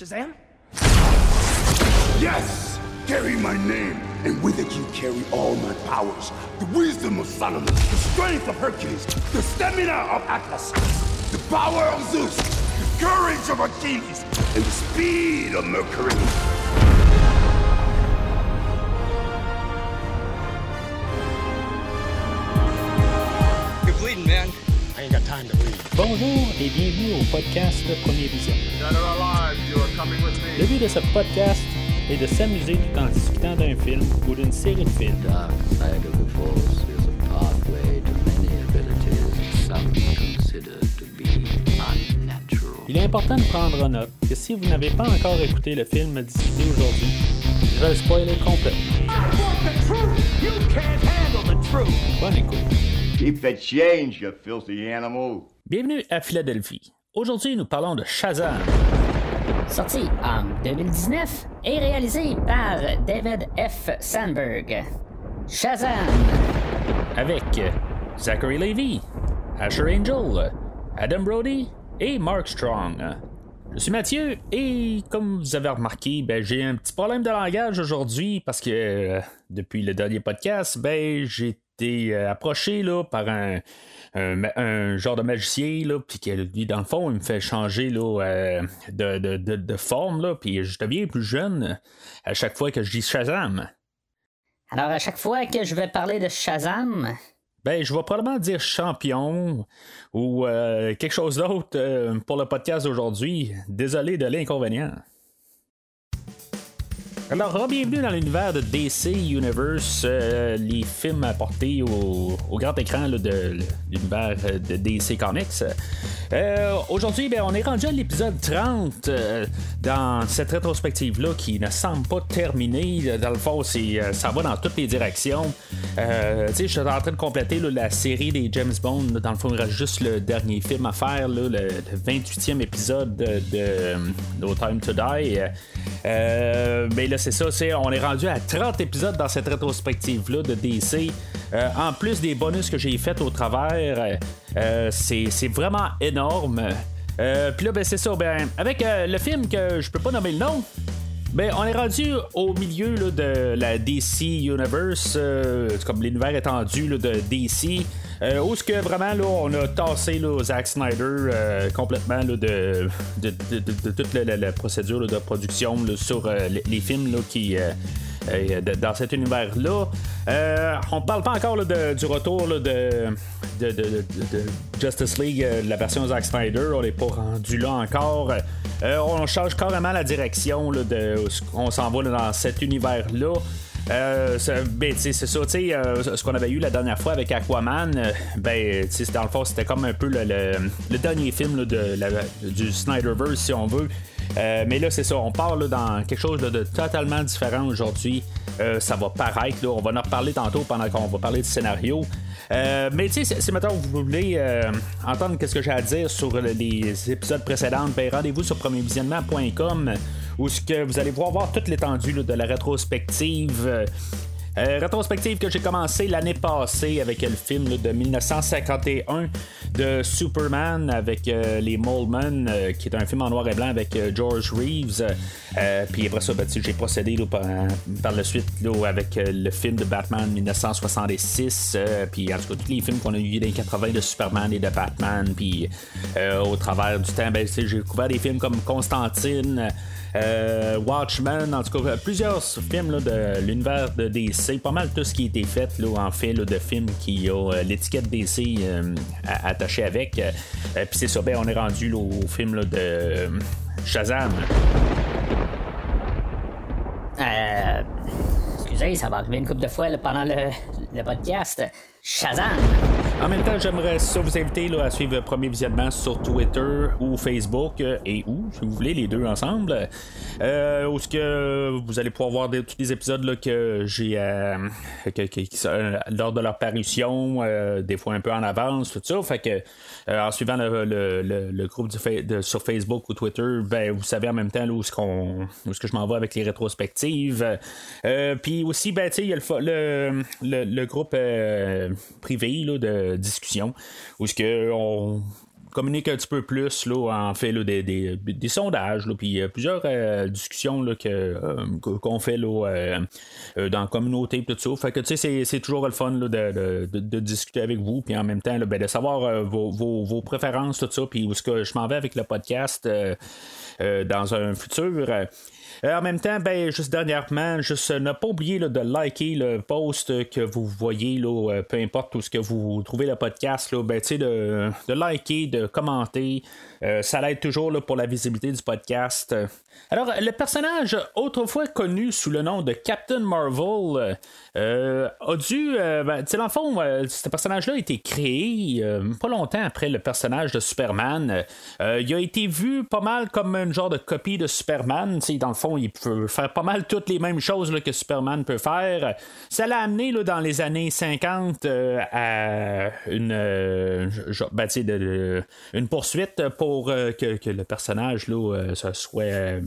Shazam? Yes! Carry my name, and with it you carry all my powers. The wisdom of Solomon, the strength of Hercules, the stamina of Atlas, the power of Zeus, the courage of Achilles, and the speed of Mercury. You're bleeding, man. I ain't got time to bleed. Bonjour et bienvenue au podcast Premier Vision. Le but de ce podcast est de s'amuser tout en discutant d'un film ou d'une série de films. dark side of the force is a pathway to many abilities some consider to be unnatural. Il est important de prendre en note que si vous n'avez pas encore écouté le film discuté aujourd'hui, je vais le spoiler complètement. Bonne écoute. Keep the change, you filthy animal. Bienvenue à Philadelphie. Aujourd'hui, nous parlons de Shazam. Sorti en 2019 et réalisé par David F. Sandberg. Shazam! avec Zachary Levy, Asher Angel, Adam Brody et Mark Strong. Je suis Mathieu et comme vous avez remarqué, ben, j'ai un petit problème de langage aujourd'hui parce que euh, depuis le dernier podcast, ben, j'ai été euh, approché là, par un, un, genre de magicien, là, puis qui, lui, dans le fond, il me fait changer là, euh, de, de, de, de forme, là, puis je deviens plus jeune à chaque fois que je dis Shazam. Alors, à chaque fois que je vais parler de Shazam, Ben, je vais probablement dire champion ou euh, quelque chose d'autre euh, pour le podcast d'aujourd'hui. Désolé de l'inconvénient. Alors, bienvenue dans l'univers de DC Universe, euh, les films apportés au, au grand écran de l'univers euh, de DC Comics. Euh, Aujourd'hui, ben, on est rendu à l'épisode 30 euh, dans cette rétrospective-là qui ne semble pas terminée. Dans le fond, ça va dans toutes les directions. Je suis en train de compléter la série des James Bond. Dans le fond, il reste juste le dernier film à faire, le, le 28e épisode de, No Time to Die. Là, c'est ça, c'est, on est rendu à 30 épisodes dans cette rétrospective-là de DC. Euh, en plus des bonus que j'ai fait au travers, euh, c'est, c'est vraiment énorme. Euh, Puis là, ben, c'est ça. Ben, avec euh, le film que je peux pas nommer le nom, ben, on est rendu au milieu là, de la DC Universe, euh, comme l'univers étendu là, de DC, euh, où ce que vraiment là, on a tassé là, Zack Snyder euh, complètement là, de, de, de- toute la, procédure là, de production sur euh, les, les films qui. De- dans cet univers-là. Euh, on parle pas encore de- du retour de, de, de- de- de Justice League, euh, la version Zack Snyder. On n'est pas rendu là encore. Euh, on change carrément la direction là, de on s'en va dans cet univers-là. Euh, ben, c'est ça, euh, ce qu'on avait eu la dernière fois avec Aquaman, euh, ben, dans le fond, c'était comme un peu le, dernier film de du Snyderverse, si on veut. Euh, mais là, c'est ça, on part là, dans quelque chose de, totalement différent aujourd'hui. Euh, ça va paraître, là, on va en reparler tantôt pendant qu'on va parler du scénario. Euh, mais tu sais, si maintenant vous voulez entendre ce que j'ai à dire sur les épisodes précédents, ben, rendez-vous sur premiervisionnement.com où que vous allez pouvoir voir toute l'étendue de la rétrospective. Euh, rétrospective que j'ai commencé l'année passée avec le film de 1951 de Superman avec euh, les Molemen, euh, qui est un film en noir et blanc avec George Reeves. Puis après ça, ben, j'ai procédé par, la suite avec le film de Batman 1966. euh, puis en tout cas, tous les films qu'on a eu dans les 80 de Superman et de Batman. Puis au travers du temps, ben, j'ai couvert des films comme Constantine. Euh, Watchmen, en tout cas, plusieurs films de l'univers de DC, pas mal tout ce qui a été fait en fait de films qui ont euh, l'étiquette DC euh, attachée avec. Puis c'est ça, ben, on est rendu au film de Shazam. excusez, ça va arriver une couple de fois pendant le podcast. Shazam! En même temps, j'aimerais vous inviter là, à suivre premier visionnement sur Twitter ou Facebook euh, et où, si vous voulez, les deux ensemble. Euh, où ce que vous allez pouvoir voir des- tous les épisodes là, que j'ai euh, euh, lors de leur parution, des fois un peu en avance, tout ça. Fait que en suivant le, groupe sur Facebook ou Twitter, ben vous savez en même temps où ce qu'on où ce que je m'en vais avec les rétrospectives. Puis aussi, ben il y a le, le groupe euh, privé là, de discussion où ce que on communique un petit peu plus, là, en fait, là, des, des, sondages, puis euh, plusieurs euh, discussions là, que, euh, qu'on fait là, euh, dans la communauté, tout ça. Fait que, c'est, toujours le fun de, de, de- discuter avec vous, puis en même temps, ben, de savoir vos, vos, vos préférences, tout ça, puis où est-ce que je m'en vais avec le podcast dans un futur. En même temps, ben, juste dernièrement, juste ne pas oublier là, de liker le post que vous voyez, là, peu importe où ce que vous trouvez le podcast, là, ben, de, de liker, de commenter. Euh, ça l'aide toujours là, pour la visibilité du podcast. Alors, le personnage autrefois connu sous le nom de Captain Marvel euh, a dû. euh, ben, tu sais, dans le fond, euh, ce personnage-là a été créé euh, pas longtemps après le personnage de Superman. Euh, il a été vu pas mal comme un genre de copie de Superman. Tu sais, dans le fond, il peut faire pas mal toutes les mêmes choses là, que Superman peut faire. Ça l'a amené là, dans les années 50 euh, à une, euh, ben, de- de- une poursuite pour euh, que, le personnage là, euh, se soit euh,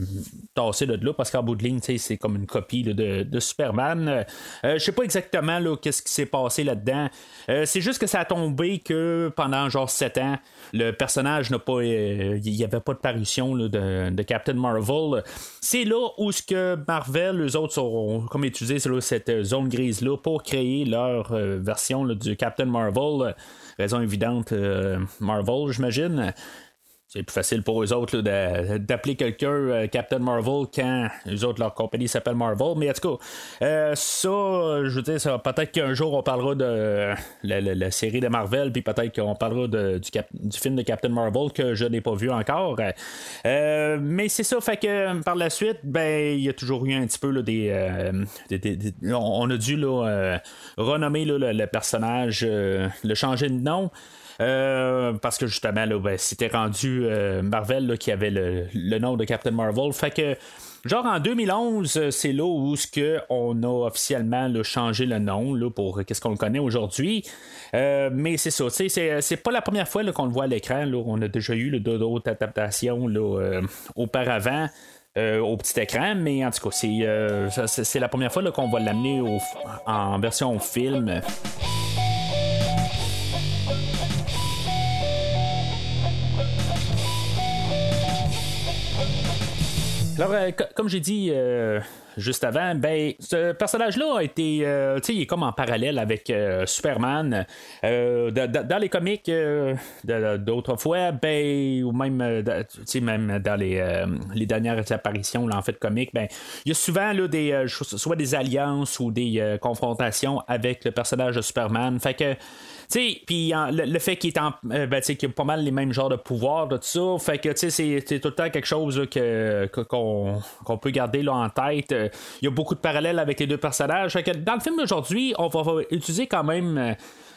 tassé de là parce qu'en bout de ligne, c'est comme une copie de, Superman. Je sais pas exactement qu'est-ce qui s'est passé là-dedans. C'est juste que ça a tombé que pendant genre 7 ans, le personnage n'a pas. Il n'y avait pas de parution de, Captain Marvel. C'est là où ce que Marvel, eux autres, ont comme utilisé cette zone grise-là pour créer leur version du Captain Marvel. Raison évidente, euh, Marvel, j'imagine. C'est plus facile pour eux autres là, d'appeler quelqu'un euh, Captain Marvel quand eux autres, leur compagnie s'appelle Marvel. Mais en tout cas, euh, ça, je veux dire, ça, peut-être qu'un jour on parlera de la, la- la série de Marvel, puis peut-être qu'on parlera du, du film de Captain Marvel que je n'ai pas vu encore. Euh, mais c'est ça, fait que par la suite, ben, il y a toujours eu un petit peu là, des, euh, des- des- on, a dû là, euh, renommer le, le personnage, euh, le changer de nom. Euh, parce que justement, là, ben, c'était rendu euh, Marvel qui avait le, nom de Captain Marvel. Fait que, genre en 2011, euh, c'est là où ce que on a officiellement changé le nom là, pour qu'est-ce qu'on le connaît aujourd'hui. Mais c'est ça, c'est, c'est pas la première fois qu'on le voit à l'écran. On a déjà eu d'autres adaptations auparavant. au petit écran, mais en tout cas, c'est, c'est, la première fois qu'on va l'amener en version film. Alors, euh, co- comme j'ai dit euh, juste avant, ben, ce personnage-là a été, euh, tu sais, il est comme en parallèle avec euh, Superman. Euh, dans les comics d'autrefois, ben, ou même, même dans les, dernières apparitions, là, en fait, comics, ben, il y a souvent là, des, soit des alliances ou des confrontations avec le personnage de Superman. Fait que, puis le, fait qu'il est en, euh, ben, qu'il a pas mal les mêmes genres de pouvoirs, de tout ça, fait que, c'est- tout le temps quelque chose que, qu'on peut garder là, en tête. Euh, Il y a beaucoup de parallèles avec les deux personnages. Dans le film d'aujourd'hui, on va, utiliser quand même. euh,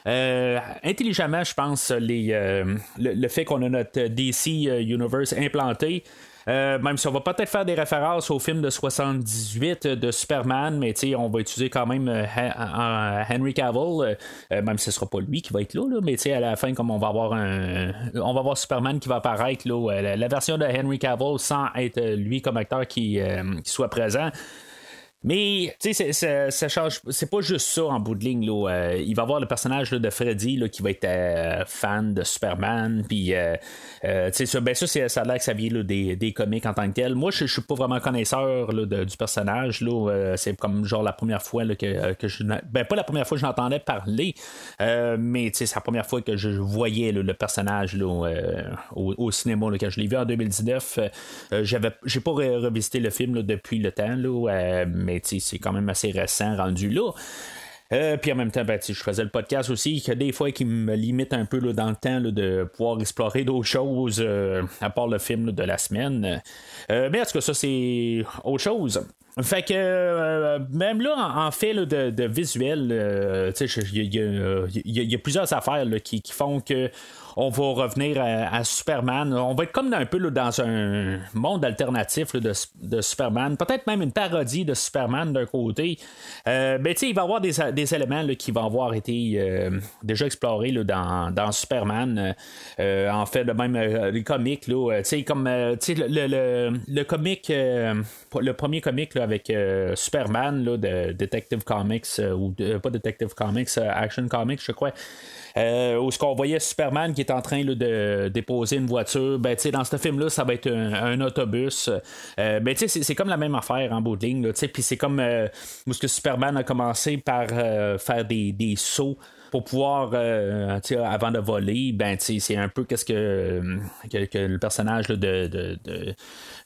euh, intelligemment, je pense, les, euh, le, fait qu'on a notre DC Universe implanté. Euh, même si on va peut-être faire des références au film de 78 de Superman, mais on va utiliser quand même euh, euh, Henry Cavill, euh, même si ce sera pas lui qui va être là, là, mais à la fin, comme on va avoir un, on va voir Superman qui va apparaître, là, euh, la, version de Henry Cavill sans être euh, lui comme acteur qui, euh, qui soit présent. Mais, tu sais, ça change. C'est pas juste ça en bout de ligne. Là. Euh, il va y avoir le personnage de Freddy là, qui va être euh, fan de Superman. Puis, euh, tu sais, ben, ça, ça a l'air que ça vient là, des, des comics en tant que tel. Moi, je suis pas vraiment connaisseur là, du personnage. Là. C'est comme genre la première fois là, que, que je. Ben, pas la première fois que j'entendais parler, mais tu sais, c'est la première fois que je voyais le personnage là, au, au cinéma. Là, quand je l'ai vu en 2019, euh, j'avais, j'ai pas re- revisité le film depuis le temps, là, mais c'est quand même assez récent rendu là. Euh, puis en même temps, ben, je faisais le podcast aussi, que des fois qui me limite un peu dans le temps de pouvoir explorer d'autres choses euh, à part le film de la semaine. Euh, mais en tout cas, ça c'est autre chose. Fait que même là, en, fait de, visuel, il y, a- plusieurs affaires qui font que on va revenir à, Superman. On va être comme un peu dans un monde alternatif de, Superman. Peut-être même une parodie de Superman d'un côté. Euh, ben, tu sais, il va y avoir des, éléments qui vont avoir été euh, déjà explorés dans, Superman. Euh, en fait, le même les comics, tu sais, comme le, comic, le premier comic avec Superman de Detective Comics, ou pas Detective Comics, Action Comics, je crois. Euh, où ce qu'on voyait Superman qui est en train de déposer une voiture. Ben, dans ce film-là, ça va être un, autobus. Euh, ben, c'est comme la même affaire en bout c'est comme euh, où ce Superman a commencé par euh, faire des sauts pour pouvoir, euh, avant de voler, ben, c'est un peu qu'est-ce que, que, le personnage de, de,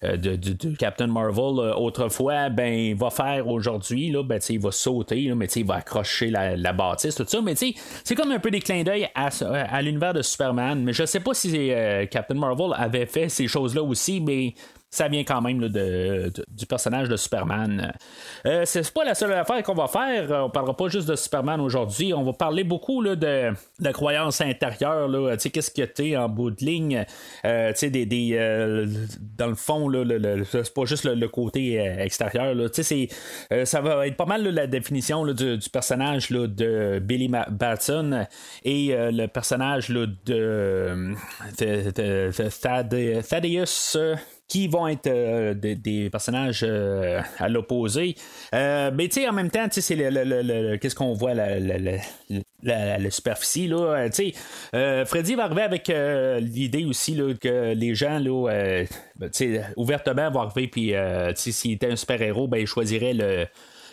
euh, de, Captain Marvel autrefois ben, va faire aujourd'hui. Ben, il va sauter, là, mais il va accrocher la, bâtisse, tout ça. Mais c'est comme un peu des clins d'œil à, l'univers de Superman. Mais je sais pas si euh, Captain Marvel avait fait ces choses-là aussi, mais ça vient quand même de, du personnage de Superman. Euh, c'est pas la seule affaire qu'on va faire. On parlera pas juste de Superman aujourd'hui. On va parler beaucoup de, la croyance intérieure. Qu'est-ce que tu en bout de ligne? Euh, des, des euh, dans le fond, là, c'est pas juste le, côté extérieur. Ça va être pas mal la définition du, personnage de Billy Batson et le personnage de Thaddeus qui vont être euh, des, personnages euh, à l'opposé. Euh, mais tu sais, en même temps, le, qu'est-ce qu'on voit la, la, superficie là. Freddy va arriver avec l'idée aussi là, que les gens là, ben, ouvertement vont arriver puis s'il était un super héros, ben il choisirait le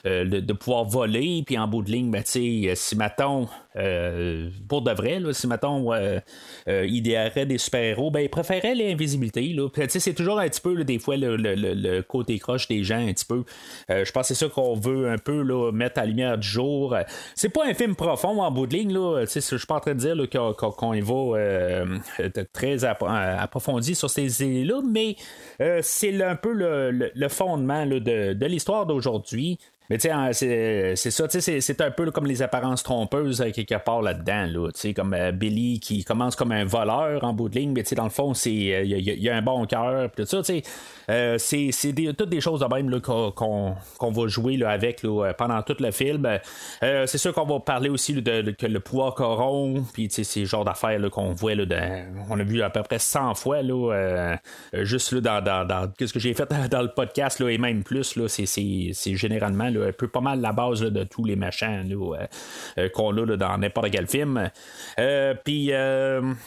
euh, de, pouvoir voler, puis en bout de ligne, ben, si mettons, euh, pour de vrai, là, si euh, idéarait des super-héros, ben, il préférait l'invisibilité. C'est toujours un petit peu, des fois, le, côté croche des gens, un petit peu. je pense que c'est ça qu'on veut un peu là, mettre à lumière du jour. C'est pas un film profond en bout de ligne. Je suis pas en train de dire qu'on y va très approfondi sur ces idées-là, mais c'est un peu le, fondement de, de l'histoire d'aujourd'hui. Mais tu c'est ça, c'est un peu comme les apparences trompeuses euh, quelque part là-dedans, là, comme euh, Billy qui commence comme un voleur en bout de ligne, mais dans le fond, c'est il euh, y, a un bon cœur, tout ça, c'est toutes des choses de même qu'on va jouer là, avec là, pendant tout le film. c'est sûr qu'on va parler aussi de, que le pouvoir corrompt, puis tu sais, c'est le genre d'affaires qu'on voit, on a vu à peu près 100 fois, juste là, dans, dans, ce que j'ai fait dans le podcast, et même plus, c'est généralement un peu pas mal la base de tous les machins euh, euh, qu'on a dans n'importe quel film. Euh, puis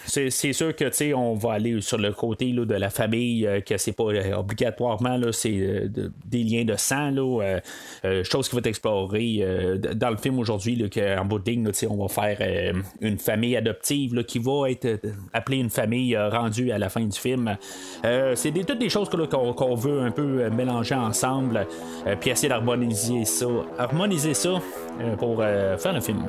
c'est sûr que on va aller sur le côté de la famille, que c'est pas obligatoirement c'est des liens de sang, chose qui va être explorée dans le film aujourd'hui, qu'en bout de ligne, on va faire une famille adoptive qui va être appelée une famille rendue à la fin du film. c'est toutes des choses qu'on veut un peu mélanger ensemble, puis essayer d'harmoniser ça, harmoniser ça euh, pour euh, faire le film.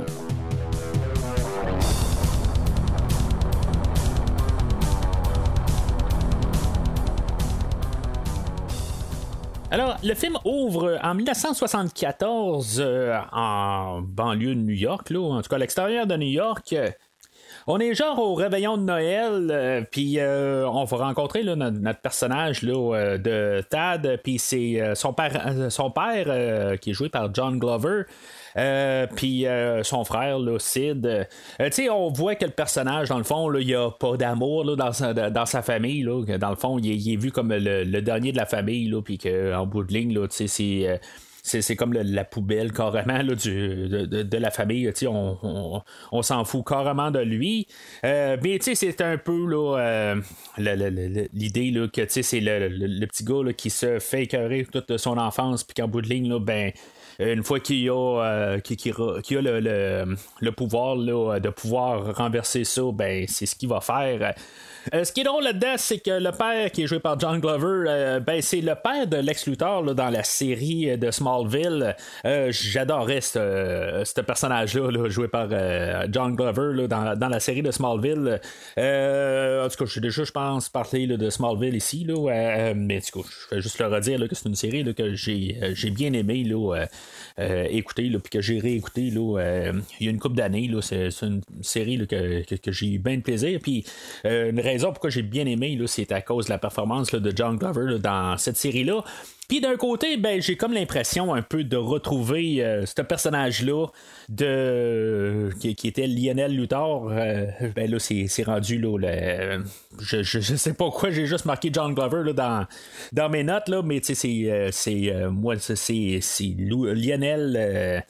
Alors, le film ouvre en 1974 euh, en banlieue de New York, là, en tout cas à l'extérieur de New York. On est genre au réveillon de Noël, euh, puis euh, on va rencontrer notre, personnage là, euh, de Tad, puis c'est son père, qui est joué par John Glover. puis son frère, là, Sid. tu sais, on voit que le personnage, dans le fond, il n'y a pas d'amour dans, sa, dans sa famille. Là, dans le fond, il est, vu comme le, dernier de la famille, puis qu'en bout de ligne, c'est c'est comme la poubelle carrément là, du, de, la famille. On, on, s'en fout carrément de lui. Euh, mais c'est un peu là, l'idée que c'est le, petit gars qui se fait écœurer toute son enfance, puis qu'en bout de ligne, là, ben une fois qu'il a, euh, a le, le, pouvoir là, de pouvoir renverser ça, ben c'est ce qu'il va faire. Euh, ce qui est drôle là-dedans, c'est que le père qui est joué par John Glover, euh, ben, c'est le père de Lex Luthor dans la série de Smallville. Euh, j'adorais ce personnage-là, joué par John Glover dans, la série de Smallville. en tout cas, je déjà, je pense, parlé de Smallville ici, là, mais du coup, je vais juste le redire que c'est une série que j'ai bien aimé là, écouter, puis que j'ai réécouté là, il y a une couple d'années. C'est une série que, que, j'ai eu bien de plaisir. Puis une raison pourquoi j'ai bien aimé, c'est à cause de la performance de John Glover dans cette série-là. Puis d'un côté, ben, j'ai comme l'impression un peu de retrouver euh, ce personnage-là de qui, était Lionel Luthor. Euh, ben là, c'est, rendu là. je, je, je sais pas quoi, j'ai juste marqué John Glover là, dans, dans mes notes, là, mais c'est, euh, moi, c'est, Lionel.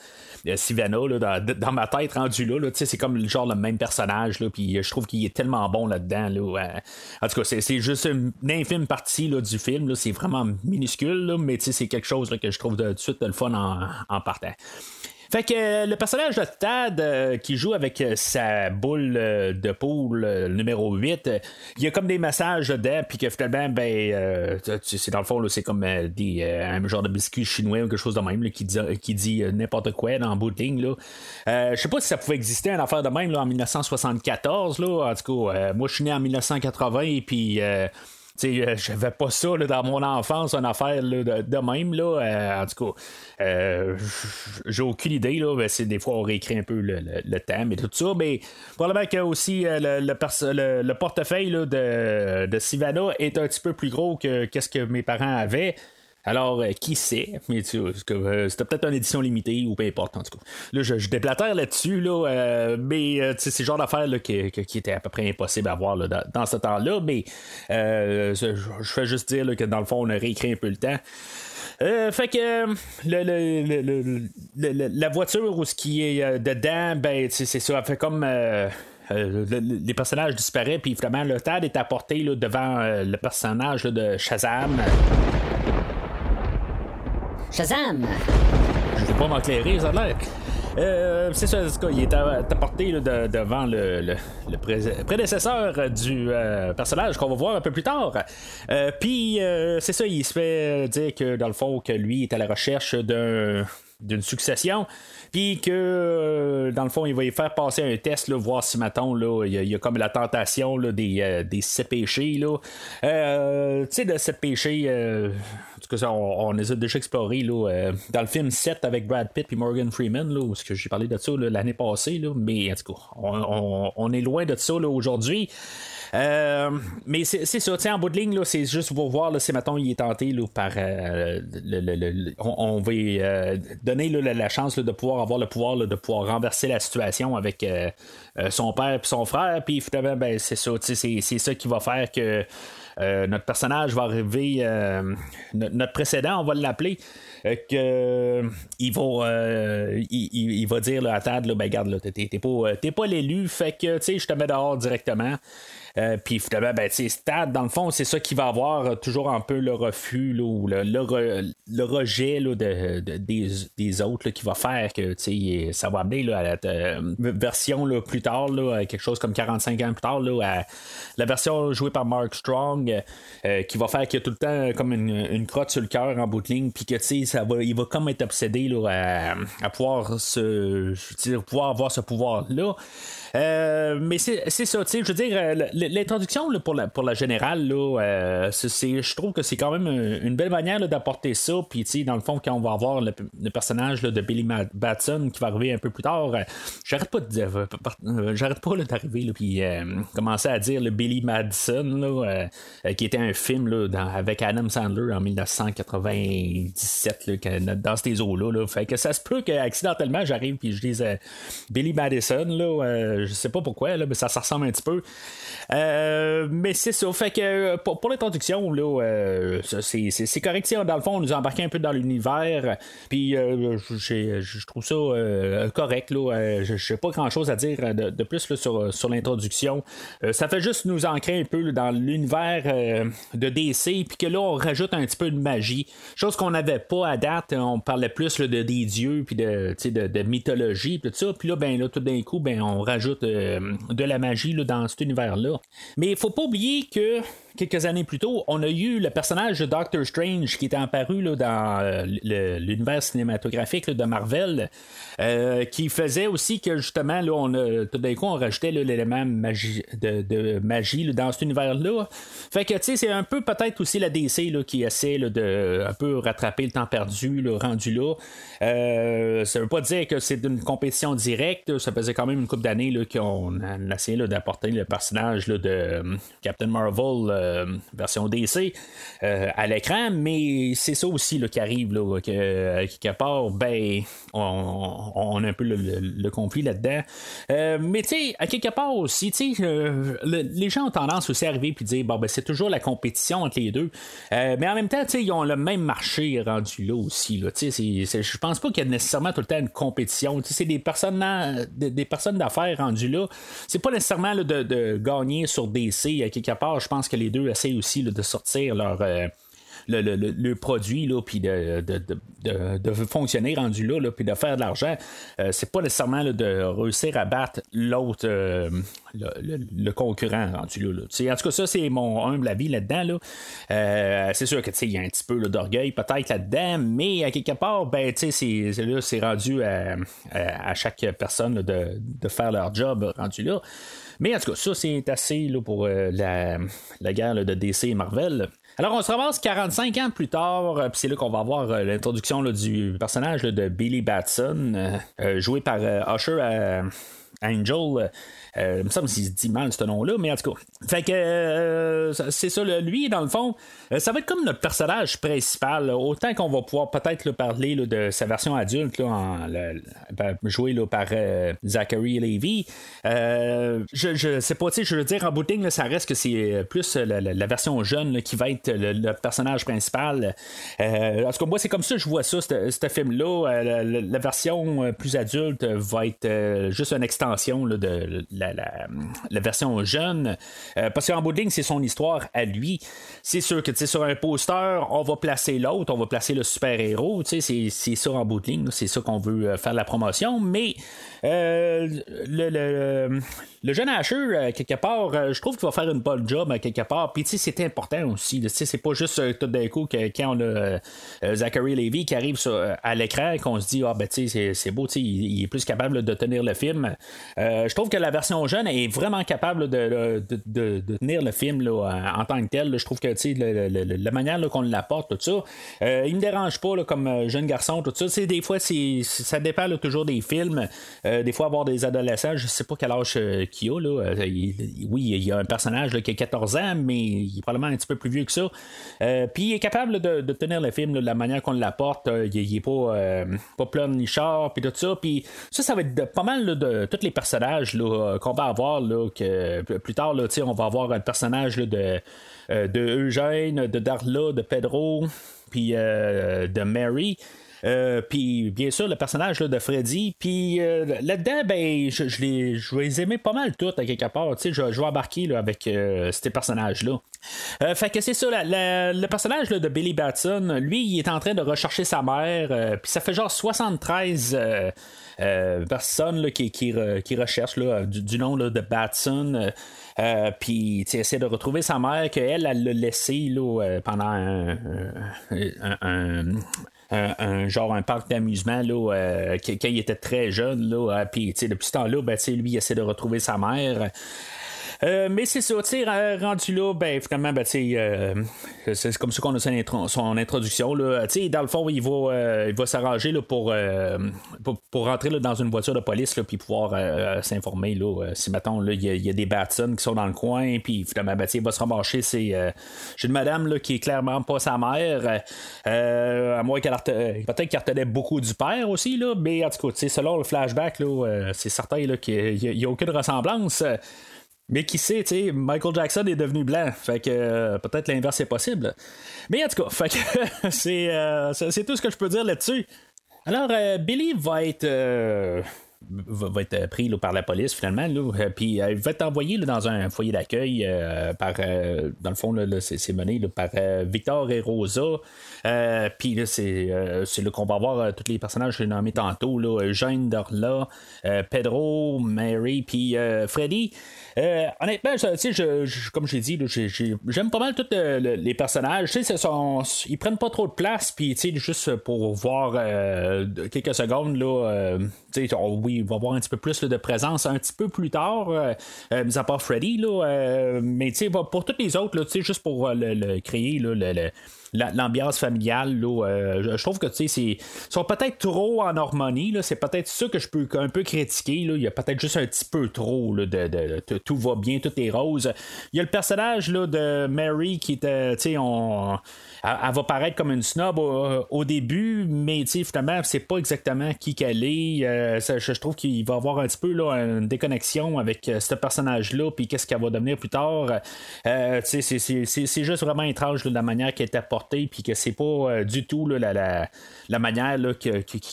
Euh, Sivana là, dans, dans ma tête rendu là, là c'est comme le genre le même personnage là, puis euh, je trouve qu'il est tellement bon là-dedans là, en tout cas c'est, juste une, infime partie là, du film c'est vraiment minuscule mais c'est quelque chose que je trouve de, de suite le fun en, en partant fait que euh, le personnage de Tad euh, qui joue avec euh, sa boule de poule numéro 8, euh, il y a comme des massages dedans, puis que finalement, ben, c'est dans le fond, c'est comme des, un genre de biscuit chinois ou quelque chose de même là, qui dit, qui dit n'importe quoi dans ligne. Là. Euh, je sais pas si ça pouvait exister une affaire de même là, en 1974. Là. En tout cas, euh, moi je suis né en 1980 et puis. euh, sais, euh, j'avais pas ça là, dans mon enfance, une affaire de, même. Là, Euh, en tout cas, euh, j'ai aucune idée. Là, Ben, c'est, des fois, on réécrit un peu le, le, thème et tout ça. Mais probablement que aussi le, le, portefeuille de, de Sivana est un petit peu plus gros que ce que mes parents avaient. Alors, euh, qui sait? Mais euh, c'était peut-être une édition limitée ou peu importe, en tout cas. Là, je, je là-dessus, là, euh, mais c'est le genre d'affaire qui, qui- était à peu près impossible à voir dans, dans ce temps-là. Mais je, fais juste dire que dans le fond, on a réécrit un peu le temps. Fait que le, la voiture ou ce qui est dedans, ben c'est ça, fait comme le- le- les personnages disparaissent, puis finalement le TAD est apporté devant le personnage de Shazam. Shazam! Je vais pas m'éclairer, ça a. Euh, c'est ça, il est apporté de- devant le, le- le pré- prédécesseur du euh, personnage qu'on va voir un peu plus tard. Euh, Puis, euh, c'est ça, il se fait dire que dans le fond, que lui est à la recherche d'un d'une succession, puis que euh, dans le fond, il va y faire passer un test, là, voir si mettons, là, il y, a- y a comme la tentation là, des, euh, des sept péchés. Là. Euh, tu sais, de sept péchés, euh, en tout cas, on, on les a déjà explorés là, euh, dans le film 7 avec Brad Pitt et Morgan Freeman, là, où que j'ai parlé de ça l'année passée, là, mais en tout cas, on, on- on est loin de ça aujourd'hui. Euh, mais c'est ça, en bout de ligne, c'est juste pour voir là, si mettons il est tenté là, par euh, le, le- on, va euh, donner la, chance de pouvoir avoir le pouvoir de pouvoir renverser la situation avec son père et son frère, puis finalement ben, c'est ça, c'est ça qui va faire que notre personnage va arriver, no- notre précédent, on va l'appeler, euh, que il va, il, va dire à Tad, ben garde, t'es, pas, pas l'élu, fait que tu sais, je te mets dehors directement. Euh, puis finalement, ben, Tad, dans le fond, c'est ça qui va avoir euh, toujours un peu le refus là, ou le, le, re- le rejet là, de, de- des, des autres là, qui va faire que ça va amener à la euh, version plus tard, quelque chose comme 45 ans plus tard, la version jouée par Mark Strong, qui va faire qu'il y a tout le temps comme une, une crotte sur le cœur en bout de ligne, puis que ça va, il va comme être obsédé à, à pouvoir se, pouvoir avoir ce pouvoir-là. Euh, mais c'est ça, tu sais, je veux dire, euh, l'introduction pour, la, pour la générale, euh, je trouve que c'est quand même une, belle manière d'apporter ça. Puis, tu sais, dans le fond, quand on va avoir le, personnage de Billy Batson qui va arriver un peu plus tard, j'arrête pas de dire, j'arrête pas d'arriver, puis commencer à dire le Billy Madison, qui était un film là, avec Adam Sandler en 1997, là, dans ces eaux-là. Là. Fait que ça se peut que accidentellement j'arrive puis je dise Billy Madison, là, je sais pas pourquoi, là, mais ça, ressemble un petit peu. Euh, mais c'est ça. Fait que euh, pour, pour l'introduction, là, euh, c'est, c'est, c'est correct. Dans le fond, on nous a embarqué un peu dans l'univers. Puis euh, je trouve ça euh, correct. Euh, je n'ai pas grand chose à dire de, de plus là, sur, sur l'introduction. Euh, ça fait juste nous ancrer un peu dans l'univers euh, de DC. Puis que là, on rajoute un petit peu de magie. Chose qu'on n'avait pas à date. On parlait plus de des dieux. Puis de, de, de mythologie. Tout ça. Puis là, ben, là, tout d'un coup, ben, on rajoute euh, de la magie dans cet univers-là. Mais il faut pas oublier que quelques années plus tôt, on a eu le personnage de Doctor Strange qui était apparu là, dans euh, l'univers cinématographique de Marvel, euh, qui faisait aussi que justement, là, on a, tout d'un coup, on rajoutait l'élément magie, de, magie dans cet univers-là. Fait que, tu sais, c'est un peu peut-être aussi la DC qui essaie de un peu rattraper le temps perdu, rendu là. Euh, ça veut pas dire que c'est une compétition directe, ça faisait quand même une couple d'années qu'on là, d'apporter le personnage de euh, Captain Marvel version DC euh, à l'écran, mais c'est ça aussi qui arrive, là, que, euh, quelque part, ben, on, a un peu le, conflit là-dedans. Euh, mais tu sais, à quelque part aussi, tu sais, euh, le- les gens ont tendance aussi à arriver puis dire, bon, ben, c'est toujours la compétition entre les deux. Euh, mais en même temps, tu sais, ils ont le même marché rendu là aussi. Là, tu sais, je pense pas qu'il y a nécessairement tout le temps une compétition. Tu sais, c'est des personnes, des, des personnes d'affaires rendues là. C'est pas nécessairement de, de gagner sur DC à quelque part. Je pense que les deux essayent aussi de sortir leur. euh, le, le- le- produit, là, puis de, de, de, de- fonctionner rendu là, puis de faire de l'argent. Euh, c'est pas nécessairement de réussir à battre l'autre, euh, le, concurrent rendu là. En tout cas, ça, c'est mon humble avis là-dedans. Là. Euh, c'est sûr que tu sais, il y a un petit peu d'orgueil peut-être là-dedans, mais à quelque part, ben, c'est, c'est rendu à, à- à chaque personne de faire leur job rendu là. Mais en tout cas, ça, c'est assez là, pour euh, la, la guerre de DC et Marvel. Alors, on se ramasse 45 ans plus tard, euh, puis c'est là qu'on va avoir euh, l'introduction du personnage de Billy Batson, joué par Usher euh, Angel. Euh, il me semble qu'il se dit mal ce nom-là, mais en tout cas. Fait que euh, c'est ça, lui, dans le fond, euh, ça va être comme notre personnage principal. autant qu'on va pouvoir peut-être là, parler là, de sa version adulte, là, le- jouée par euh, Zachary Levy. Euh, je, je sais pas, je veux dire, en bout de ligne, ça reste que c'est euh, plus euh, la, version jeune qui va être le, le personnage principal. Euh, en tout cas, moi, c'est comme ça que je vois ça, ce film-là. Euh, la, la- version euh, plus adulte va être euh, juste une extension la, version jeune. Euh, parce qu'en bout de ligne, c'est son histoire à lui. C'est sûr que sur un poster, on va placer l'autre, on va placer le super-héros. C'est ça en bout de ligne. C'est ça qu'on veut euh, faire la promotion. Mais euh, le, le jeune Asher, euh, quelque part, euh, je trouve qu'il va faire une bonne job à quelque part. Puis, tu sais, c'est important aussi. Tu sais, C'est pas juste euh, tout d'un coup que quand on a euh, euh, Zachary Levy qui arrive sur- euh, à l'écran qu'on se dit, ah, ben, tu sais, c'est- beau, tu sais, il, est plus capable de tenir le film. Euh, je trouve que la version jeune est vraiment capable de, de, de- tenir le film là, en, tant que tel. Je trouve que, tu sais, la manière qu'on l'apporte, tout ça, euh, il me dérange pas comme euh, jeune garçon, tout ça. Tu des fois, c'est, ça dépend toujours des films. Euh, des fois, avoir des adolescents, je sais pas quel âge euh, qu'il. Euh, oui, il y a un personnage qui a 14 ans, mais il est probablement un petit peu plus vieux que ça. Euh, Puis il est capable de, tenir le film de la manière qu'on l'apporte. Euh, il, il est pas, euh, pas pleurnichard, puis tout ça. Puis ça, ça va être pas mal de tous les personnages qu'on va avoir. Plus tard, on va avoir un personnage de, de Eugène, de Darla, de Pedro, puis de Mary. Euh, puis bien sûr le personnage de Freddy puis euh, là-dedans ben je, les aimer pas mal toutes à quelque part. Je, je vais embarquer avec euh, ces personnages là fait que c'est ça le personnage de Billy Batson lui il est en train de rechercher sa mère puis ça fait genre 73 euh, personnes là, qui, qui, qui recherchent là, du, nom de Batson. Euh, puis essaie de retrouver sa mère qu'elle elle l'a laissé là, euh, pendant un- un, un genre un parc d'amusement là, euh, quand il était très jeune là, euh, puis depuis ce temps-là, ben, lui il essaie de retrouver sa mère. Euh, mais c'est ça, tu rendu là, ben finalement, ben, euh, c'est comme ça qu'on a son, intro- son introduction. Sais, dans le fond, il va, euh, va s'arranger pour, euh, pour, pour rentrer là, dans une voiture de police là, puis pouvoir euh, s'informer. Euh, si, mettons, là, il y, a- des Batson qui sont dans le coin, puis finalement, ben, il va se ramarcher. C'est euh, j'ai une madame là, qui est clairement pas sa mère, euh, à moins qu'elle euh, peut-être qu'elle retenait beaucoup du père aussi, là, mais en tout cas, selon le flashback, euh, c'est certain qu'il n'y a, aucune ressemblance. Mais qui sait, tu Michael Jackson est devenu blanc. Fait que euh, peut-être l'inverse est possible. Mais en tout cas, fait que c'est, euh, c'est c'est tout ce que je peux dire là-dessus. Alors, euh, Billy va être. être pris là, par la police finalement là, puis il va être envoyé là, dans un foyer d'accueil par dans le fond c'est, c'est mené par Victor et Rosa puis là c'est, c'est là qu'on va voir tous les personnages que j'ai nommés tantôt là, Eugène Dorla Pedro Mary puis Freddy euh, honnêtement, je- je, je- comme j'ai dit, j'aime pas mal tous euh, le- les personnages. Sont- ils prennent pas trop de place, puis juste pour voir euh, quelques secondes, là, euh, on- oui, va y avoir un petit peu plus de présence un petit peu plus tard, euh, mis à part Freddy, là, mais pour pour tous les autres, là, juste pour le, créer le- l'ambiance familiale. Là, euh, je trouve que tu sais, ils sont peut-être trop en harmonie. C'est peut-être ça que je peux un peu critiquer. Là. Il y a peut-être juste un petit peu trop de, de, tout va bien, tout est rose. Il y a le personnage là, de Mary qui était, tu sais, on elle, va paraître comme une snob au, début, mais finalement, c'est pas exactement qui qu'elle est. Euh, je, trouve qu'il va avoir un petit peu là, une déconnexion avec euh, ce personnage-là, puis qu'est-ce qu'elle va devenir plus tard. Euh, c'est, juste vraiment étrange la manière qu'elle est apportée, puis que c'est pas du tout la, manière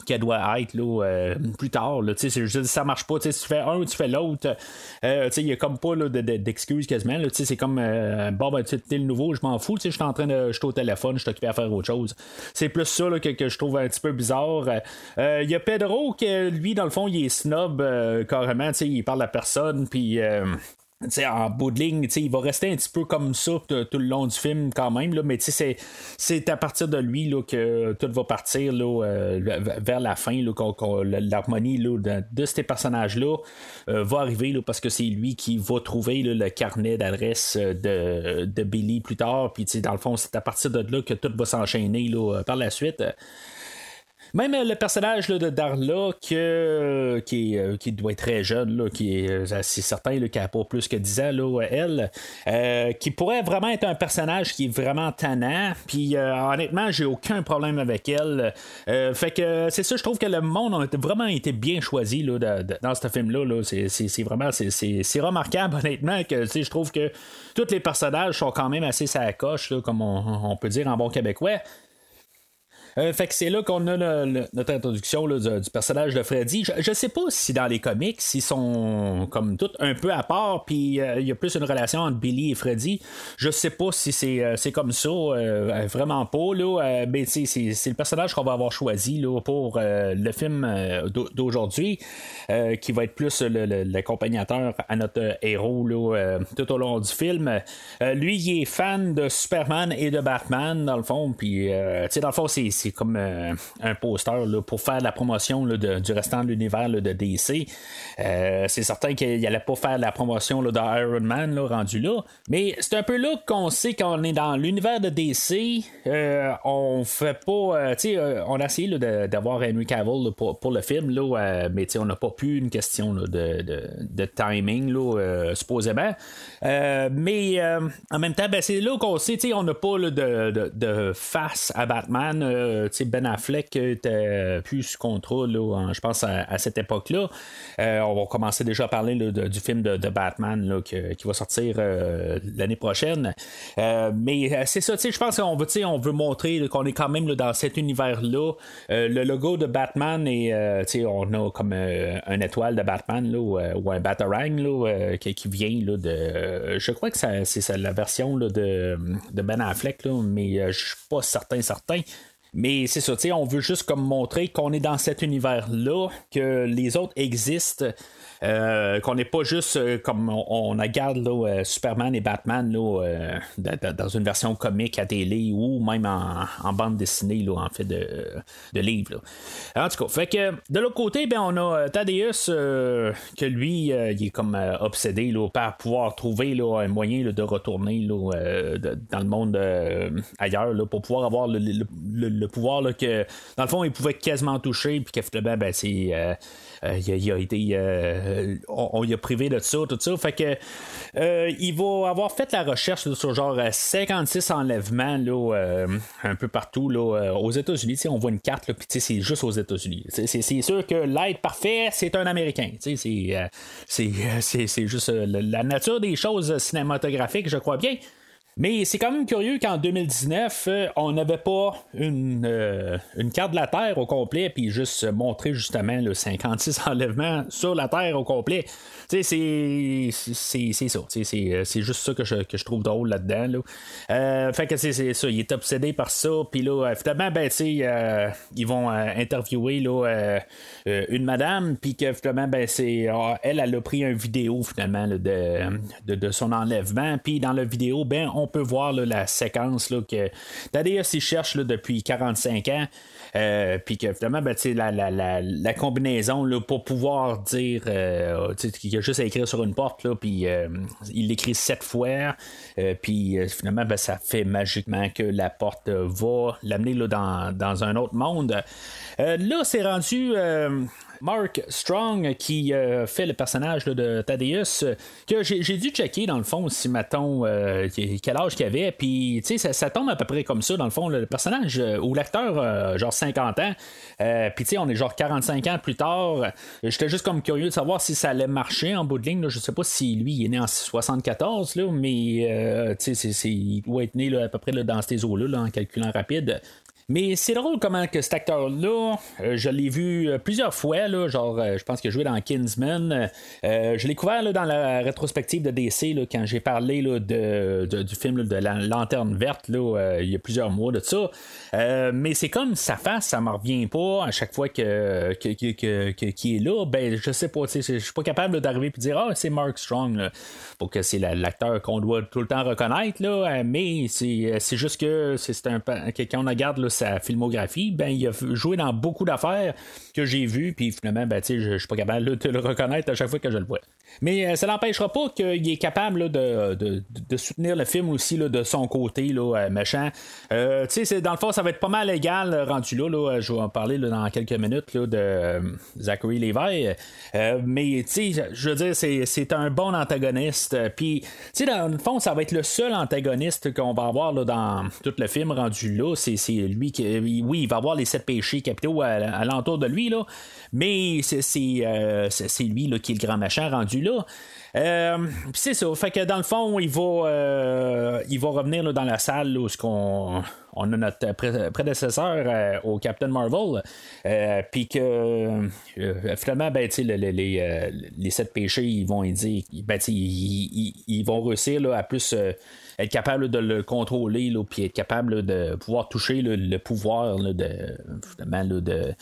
qu'elle doit être plus tard. Là, je, ça marche pas. Tu fais un ou tu fais l'autre. il y a comme pas d'excuses quasiment. c'est comme bon, ben, tu le nouveau, je m'en fous. Je suis en train de. Je au téléphone je occupé à faire autre chose. C'est plus ça que, je trouve un petit peu bizarre. Il euh, euh, y a Pedro que lui, dans le fond, il est snob euh, carrément, il parle à personne, puis en bout de ligne, il va rester un petit peu comme ça tout le long du film quand même, là, mais c'est, c'est à partir de lui là, que tout va partir là, euh, vers la fin, là, l'harmonie de, de, ces personnages-là euh, va arriver parce que c'est lui qui va trouver le carnet d'adresse de, de Billy plus tard, puis dans le fond, c'est à partir de là que tout va s'enchaîner par la suite. Même euh, le personnage de Darla, euh, qui, euh, qui, doit être très jeune, qui est assez certain qu'elle n'a pas plus que 10 ans, elle, qui pourrait vraiment être un personnage qui est vraiment tannant. Puis honnêtement, j'ai aucun problème avec elle. fait que c'est ça, je trouve que le monde a vraiment été bien choisi dans ce film-là. -là, c'est vraiment c'est remarquable, honnêtement, que je trouve que tous les personnages sont quand même assez sacoches, comme on peut dire en bon québécois. Euh, fait que c'est là qu'on a notre introduction du, personnage de Freddy. Je, sais pas si dans les comics, ils sont comme tout un peu à part, puis euh, il y a plus une relation entre Billy et Freddy. Je sais pas si c'est, euh, comme ça, vraiment pas. Là, mais c'est, le personnage qu'on va avoir choisi là, pour le film d'aujourd'hui, qui va être plus l'accompagnateur à notre héros tout au long du film. lui, il est fan de Superman et de Batman, dans le fond, puis dans le fond, c'est comme euh, un poster pour faire la promotion du restant de l'univers de DC. Euh, c'est certain qu'il n'allait pas faire la promotion de Iron Man rendu là. Mais c'est un peu là qu'on sait qu'on est dans l'univers de DC. Euh, on fait pas. on a essayé d'avoir Henry Cavill pour, le film, là, mais on n'a pas pu une question de, timing, supposément. mais en même temps, ben, c'est là qu'on sait on n'a pas de, de, face à Batman. Euh, ben Affleck était plus sous contrôle, je pense, à, cette époque-là. Euh, on va commencer déjà à parler du film de, Batman qui va sortir euh, l'année prochaine. mais c'est ça, je pense qu'on veut, on veut montrer qu'on est quand même dans cet univers-là. le logo de Batman, et on a comme un étoile de Batman ou, un Batarang qui, vient de. je crois que c'est la version de, de Ben Affleck, mais je suis pas certain, certain. Mais c'est ça, on veut juste comme montrer qu'on est dans cet univers-là, que les autres existent, euh, qu'on n'est pas juste euh, comme on, regarde là, euh, Superman et Batman là, dans une version comique à télé ou même en, bande dessinée là, en fait de, de livres. En tout cas, fait que de l'autre côté, ben, on a Thaddeus que lui, il est comme obsédé par pouvoir trouver un moyen de retourner dans le monde ailleurs pour pouvoir avoir le, pouvoir là, que dans le fond il pouvait quasiment toucher puis qu'effectivement ben, c'est il, a, été. On, y a privé de ça, tout ça. Fait que. Euh, il va avoir fait la recherche sur genre 56 enlèvements là, un peu partout là, aux États-Unis. On voit une carte, puis c'est juste aux États-Unis. C'est sûr que l'être parfait, c'est un Américain. C'est juste la nature des choses cinématographiques, je crois bien. Mais c'est quand même curieux qu'en 2019, euh, on n'avait pas une, euh, une, carte de la Terre au complet, puis juste montrer justement le 56 enlèvements sur la Terre au complet. C'est ça. Euh, c'est juste ça que je, que je trouve drôle là-dedans. Là. fait que c'est ça. Il est obsédé par ça. Puis là, finalement, ben, ils vont interviewer là, une madame. Puis que finalement, ben, c'est elle, elle a pris une vidéo finalement de, de, de, son enlèvement. Puis dans la vidéo, ben, on peut voir la séquence là, que Thaddeus il cherche depuis 45 ans. Euh, puis que finalement, ben, la, la, la, la, combinaison là, pour pouvoir dire euh, qu'il a juste à écrire sur une porte, puis euh, il l'écrit sept fois, euh, puis finalement, ben, ça fait magiquement que la porte va l'amener dans, dans un autre monde. là, c'est rendu Mark Strong qui euh, fait le personnage de Thaddeus, que j'ai dû checker dans le fond si mettons euh, quel âge qu'il avait, puis tu sais ça, tombe à peu près comme ça dans le fond le personnage euh, ou l'acteur genre 50 ans, puis tu sais on est genre 45 ans plus tard, j'étais juste comme curieux de savoir si ça allait marcher en bout de ligne, je sais pas si lui il est né en 74 là, mais tu sais il doit être né à peu près dans ces eaux là en calculant rapide. Mais c'est drôle comment que cet acteur-là, euh, je l'ai vu euh, plusieurs fois, là, genre, euh, je pense qu'il a joué dans Kinsman. je l'ai couvert là, dans la rétrospective de DC là, quand j'ai parlé là, de, du film de la Lanterne Verte il y a plusieurs mois de ça. mais c'est comme sa face, ça me revient pas à chaque fois que, qu'il est là. Ben, je sais pas, je suis pas capable d'arriver et dire Ah, c'est Mark Strong, pour que c'est l'acteur qu'on doit tout le temps reconnaître. Là, mais c'est, juste que c'est un quelqu'un on regarde là, sa filmographie, ben, il a joué dans beaucoup d'affaires que j'ai vues, puis finalement, ben, je, je suis pas capable de le reconnaître à chaque fois que je le vois. Mais euh, ça n'empêchera pas qu'il est capable de, de, soutenir le film aussi là, de son côté, là, euh, méchant. Euh, dans le fond, ça va être pas mal égal rendu là. là je vais en parler dans quelques minutes là, de Zachary Levi. mais je veux dire, c'est un bon antagoniste. Puis, dans le fond, ça va être le seul antagoniste qu'on va avoir là, dans tout le film rendu là. C'est lui oui, il va avoir les sept péchés capitaux à, l'entour de lui, là, mais c'est, euh, lui là, qui est le grand machin rendu là. Euh, c'est ça. Fait que dans le fond, il va, euh, il va revenir dans la salle où on, on a notre prédécesseur au Captain Marvel. Puis que finalement, ben, les, les, sept péchés, ils vont dire, ben, ils, vont réussir à plus être capable de le contrôler, puis être capable de pouvoir toucher le pouvoir de, de,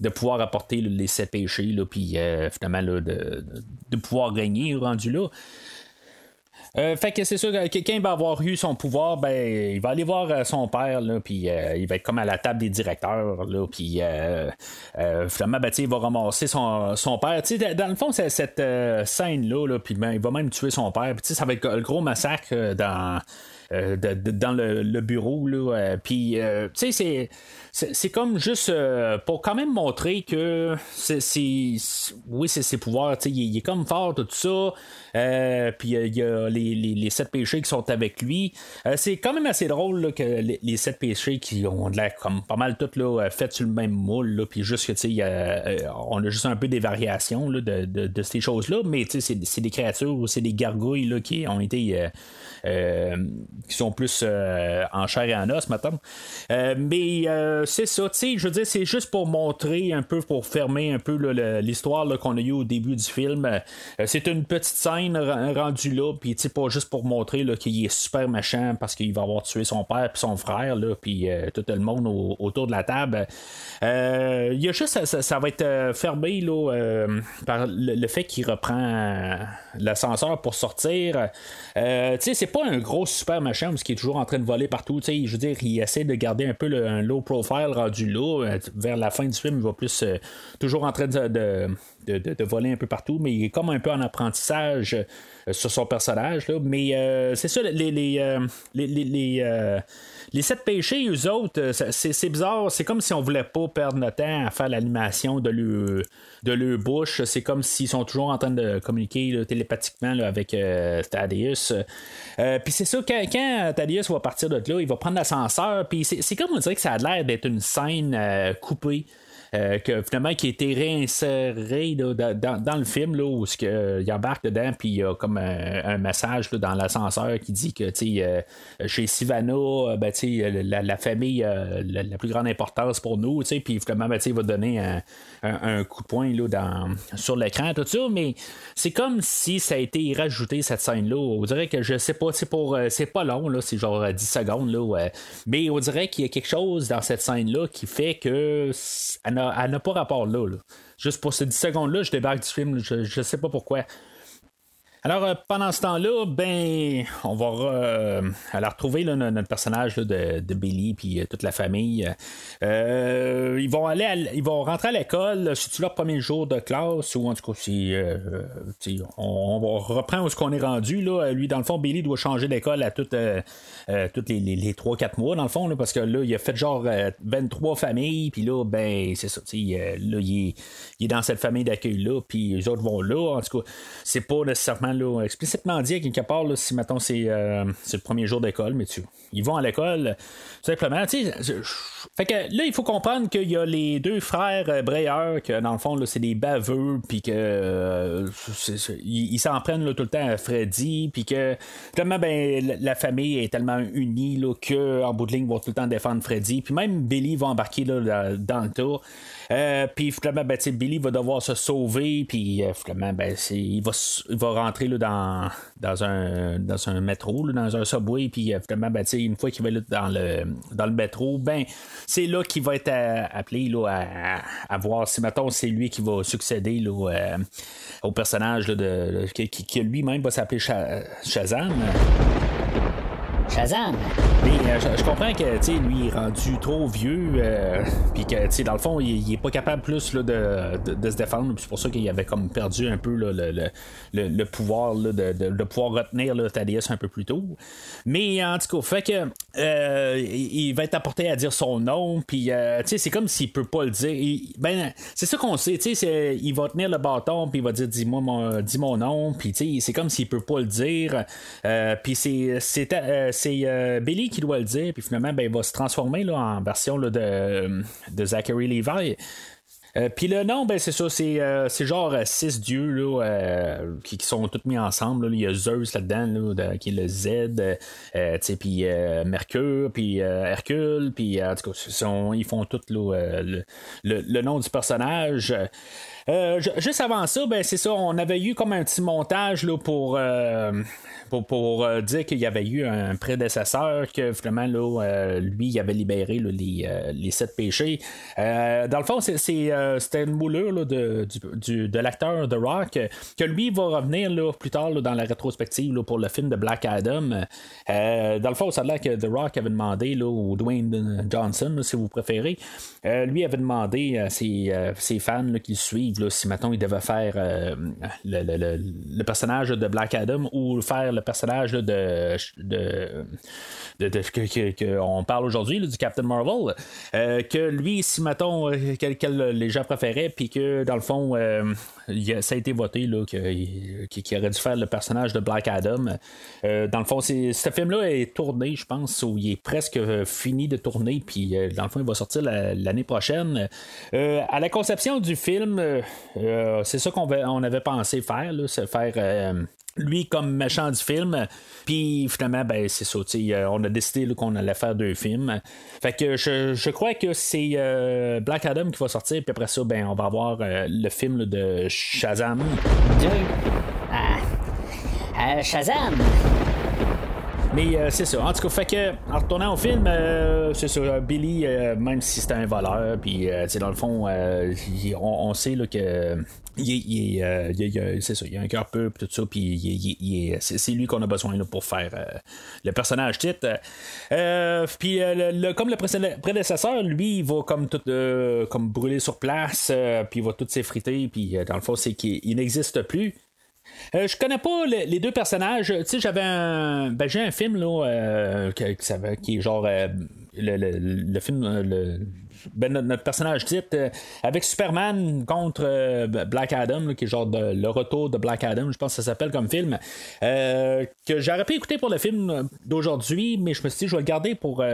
de pouvoir apporter les sept péchés, puis euh, finalement de, de, pouvoir gagner rendu là. Euh, fait que c'est sûr que quelqu'un va avoir eu son pouvoir, ben il va aller voir euh, son père, là, puis il va être comme à la table des directeurs, là, puis finalement, ben, il va ramasser son, son père. dans le fond, c'est cette scène-là, là, puis ben, il va même tuer son père. Puis ça va être le gros massacre dans euh, dans le, bureau. Là, puis, euh, c'est, comme juste euh, pour quand même montrer que c'est, oui, c'est ses pouvoirs. Il, il est comme fort, tout ça. puis il y a les, sept péchés qui sont avec lui. c'est quand même assez drôle que les, sept péchés qui ont l'air comme pas mal toutes là, faites sur le même moule. Puis juste que tu sais, on a juste un peu des variations de, de, ces choses-là. Mais c'est, des créatures ou c'est des gargouilles là, qui ont été euh, qui sont plus euh, en chair et en os, maintenant. Euh, mais c'est ça, tu sais, je veux dire, c'est juste pour montrer un peu, pour fermer un peu l'histoire qu'on a eu au début du film. c'est une petite scène rendue là, puis tu sais, pas juste pour montrer qu'il est super méchant parce qu'il va avoir tué son père puis son frère, là, puis tout le monde autour de la table. Il y a juste, ça, va être fermé là, par le, fait qu'il reprend l'ascenseur pour sortir. tu sais, c'est pas un gros super machin parce qu'il est toujours en train de voler partout. je veux dire, il essaie de garder un peu le, un low profile rendu là. Euh, vers la fin du film, il va plus euh, toujours en train de, voler un peu partout, mais il est comme un peu en apprentissage euh, sur son personnage. Mais c'est ça, les, les, les les sept péchés, eux autres, euh, c'est bizarre. C'est comme si on voulait pas perdre notre temps à faire l'animation de leur, de bouche. C'est comme s'ils sont toujours en train de communiquer télépathiquement avec euh, Thaddeus. Euh, puis c'est ça, quand, quand, Thaddeus va partir de là, il va prendre l'ascenseur. Puis c'est comme on dirait que ça a l'air d'être une scène coupée. Euh, que finalement qui a été réinséré dans, le film là, où que, il embarque dedans puis il y a comme un, message dans l'ascenseur qui dit que euh, chez Sivana euh, ben, la, la, famille a la, plus grande importance pour nous puis finalement ben, il va donner un, coup de poing là, dans, sur l'écran tout ça mais c'est comme si ça a été rajouté cette scène là on dirait que je sais pas c'est pour c'est pas long là c'est genre 10 secondes là mais on dirait qu'il y a quelque chose dans cette scène là qui fait que n'a pas rapport là, Juste pour ces 10 secondes-là, je débarque du film, je, ne sais pas pourquoi. Alors, euh, pendant ce temps-là, ben, on va euh, aller retrouver là, no- notre personnage là, de, Billy puis euh, toute la famille. Euh, ils vont aller, ils vont rentrer à l'école. C'est-tu leur premier jour de classe ou en tout cas, on, on reprend où ce qu'on est rendu. Là. Lui, dans le fond, Billy doit changer d'école à toutes, les, les, les 3-4 mois, dans le fond, là, parce que là, il a fait genre euh, 23 familles, puis là, ben, c'est ça, là, il est, il est dans cette famille d'accueil-là, puis les autres vont là. En tout cas, c'est pas nécessairement explicitement dit à quelque part, si mettons c'est, euh, c'est le premier jour d'école, mais tu, ils vont à l'école, tout simplement. Fait que là, il faut comprendre qu'il y a les deux frères euh, que dans le fond, là, c'est des baveux, puis que euh, ils s'en prennent tout le temps à Freddy, puis que finalement, ben, la- famille est tellement unie là, que en bout de ligne, ils vont tout le temps défendre Freddy, puis même Billy va embarquer là, dans le tour. Euh, puis finalement, ben, Billy va devoir se sauver, puis euh, finalement, ben, il, va, il va rentrer là, dans, dans, un, dans un métro, là, dans un subway, puis euh, finalement, ben, une fois qu'il va être dans le, dans le métro, ben, c'est là qu'il va être euh, appelé là, à, voir si, mettons, c'est lui qui va succéder là, au personnage là, de, qui, qui- lui-même va s'appeler Sha- Shazam. Shazam! Euh, je, comprends que tu lui il est rendu trop vieux, euh, puis que tu dans le fond, il, il est pas capable plus là, de, de, se défendre. C'est pour ça qu'il avait comme perdu un peu le, le, le, le pouvoir là, de, de, pouvoir retenir là, Thaddeus un peu plus tôt. Mais en tout cas, fait que euh, il va être apporté à dire son nom, puis c'est comme s'il peut pas le dire. Ben, c'est ça qu'on sait, tu sais, il va tenir le bâton, puis il va dire dis-moi mon, dis mon nom, puis c'est comme s'il peut pas le dire. Puis c'est c'est euh, euh, Billy qui doit le dire, puis finalement, ben, il va se transformer là, en version là, de, de Zachary Levi. Euh, Puis le nom, ben c'est ça, c'est, euh, genre euh, six dieux là, euh, qui, qui sont tous mis ensemble. là. Il y a Zeus là-dedans, là, de- qui est le Z, euh, puis euh, Mercure, puis euh, Hercule, puis euh, ils font tout euh, le, le- le nom du personnage. Euh, ju- juste avant ça, ben c'est ça, on avait eu comme un petit montage là, pour, euh, pour, pour, euh, dire qu'il y avait eu un prédécesseur, que finalement, là, lui, il avait libéré les, les sept péchés. Dans le fond, c'est, c'était une moulure là, de, du, de l'acteur The Rock, que lui va revenir plus tard dans la rétrospective pour le film de Black Adam. Dans le fond, ça a l'air que The Rock avait demandé, là, Dwayne Johnson, si vous préférez, lui avait demandé à ses, ses fans qui le suivent si maintenant il devait faire euh, le, le- le- personnage de Black Adam ou faire le personnage de, de, de- de- que, que- que on parle aujourd'hui du Captain Marvel euh, que lui si mettons euh, quel, quel les gens préféraient puis que dans le fond ça a été voté qu'il aurait dû faire le personnage de Black Adam. Dans le fond ce film là est tourné je pense ou il est presque fini de tourner puis dans le fond il va sortir la- l'année prochaine. À la conception du film euh, c'est ça qu'on va- on avait pensé faire c'est faire euh, lui comme méchant du film. Puis finalement, ben c'est ça. euh, on a décidé qu'on allait faire deux films. Fait que je, crois que c'est Black Adam qui va sortir. Puis après ça, ben on va avoir le film de Shazam. Deux. Ah. Shazam! Mais euh, c'est ça. En tout cas, fait que en retournant au film, euh, c'est ça. euh, Billy, même si c'est un voleur, puis dans le fond, on, sait là, que. Il, est- il est, il est- il est- c'est ça, il a un cœur peu tout ça, puis c'est, lui qu'on a besoin là, pour faire le personnage titre. Puis le, comme le prédécesseur, lui, il va comme tout comme brûler sur place, puis il va tout s'effriter, puis dans le fond, c'est qu'il il n'existe plus. Euh, je connais pas le- les deux personnages. Tu sais, j'avais un. Ben, j'ai un film, là, euh, qui est genre. euh, le, le- le film. Ben, notre, personnage titre euh, avec Superman contre euh, Black Adam, qui est genre le retour de Black Adam, je pense que ça s'appelle comme film. euh, que j'aurais pu écouter pour le film d'aujourd'hui, mais je me suis dit, je vais le garder pour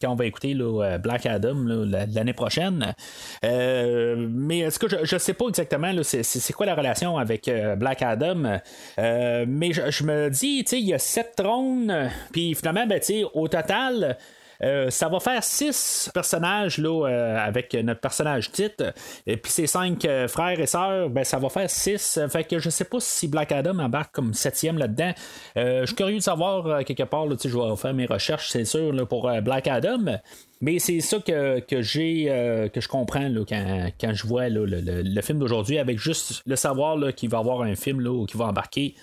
quand on va écouter Black Adam l'année prochaine. Mais est-ce que je, je sais pas exactement c'est, quoi la relation avec Black Adam? Mais je, me dis, il y a sept trônes, puis finalement, ben, au total. Euh, ça va faire six personnages là, euh, avec notre personnage titre. Et puis ces cinq euh, frères et sœurs, ben, ça va faire six. Fait que je sais pas si Black Adam embarque comme septième là-dedans. Je suis curieux de savoir quelque part. Là, je vais faire mes recherches, c'est sûr, pour Black Adam. Mais c'est ça que, que j'ai que je comprends quand, quand je vois le, le- le film d'aujourd'hui avec juste le savoir qu'il va avoir un film là, où qu'il va embarquer.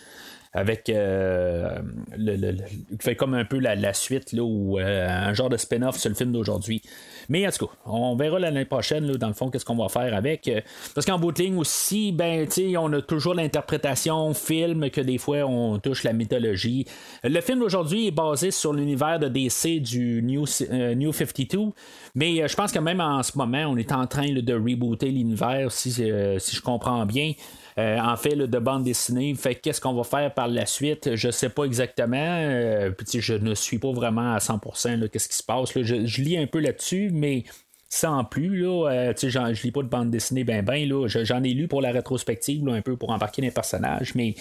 Avec euh, le, fait comme un peu la, suite là, ou euh, un genre de spin-off sur le film d'aujourd'hui. Mais en tout cas, on verra l'année prochaine, là, dans le fond, qu'est-ce qu'on va faire avec. euh, Parce qu'en bout de ligne aussi, ben, on a toujours l'interprétation film que des fois on touche la mythologie. Le film d'aujourd'hui est basé sur l'univers de DC du New, euh, New 52, mais je pense que même en ce moment, on est en train de rebooter l'univers, si je comprends bien. Euh, en fait, là, de bande dessinée. Fait que qu'est-ce qu'on va faire par la suite? Je sais pas exactement. Euh, je ne suis pas vraiment à 100% là, qu'est-ce qui se passe. Je, lis un peu là-dessus, mais sans plus. Là, Euh, je lis pas de bande dessinée ben ben. Là. Je- J'en ai lu pour la rétrospective, un peu pour embarquer les personnages, mais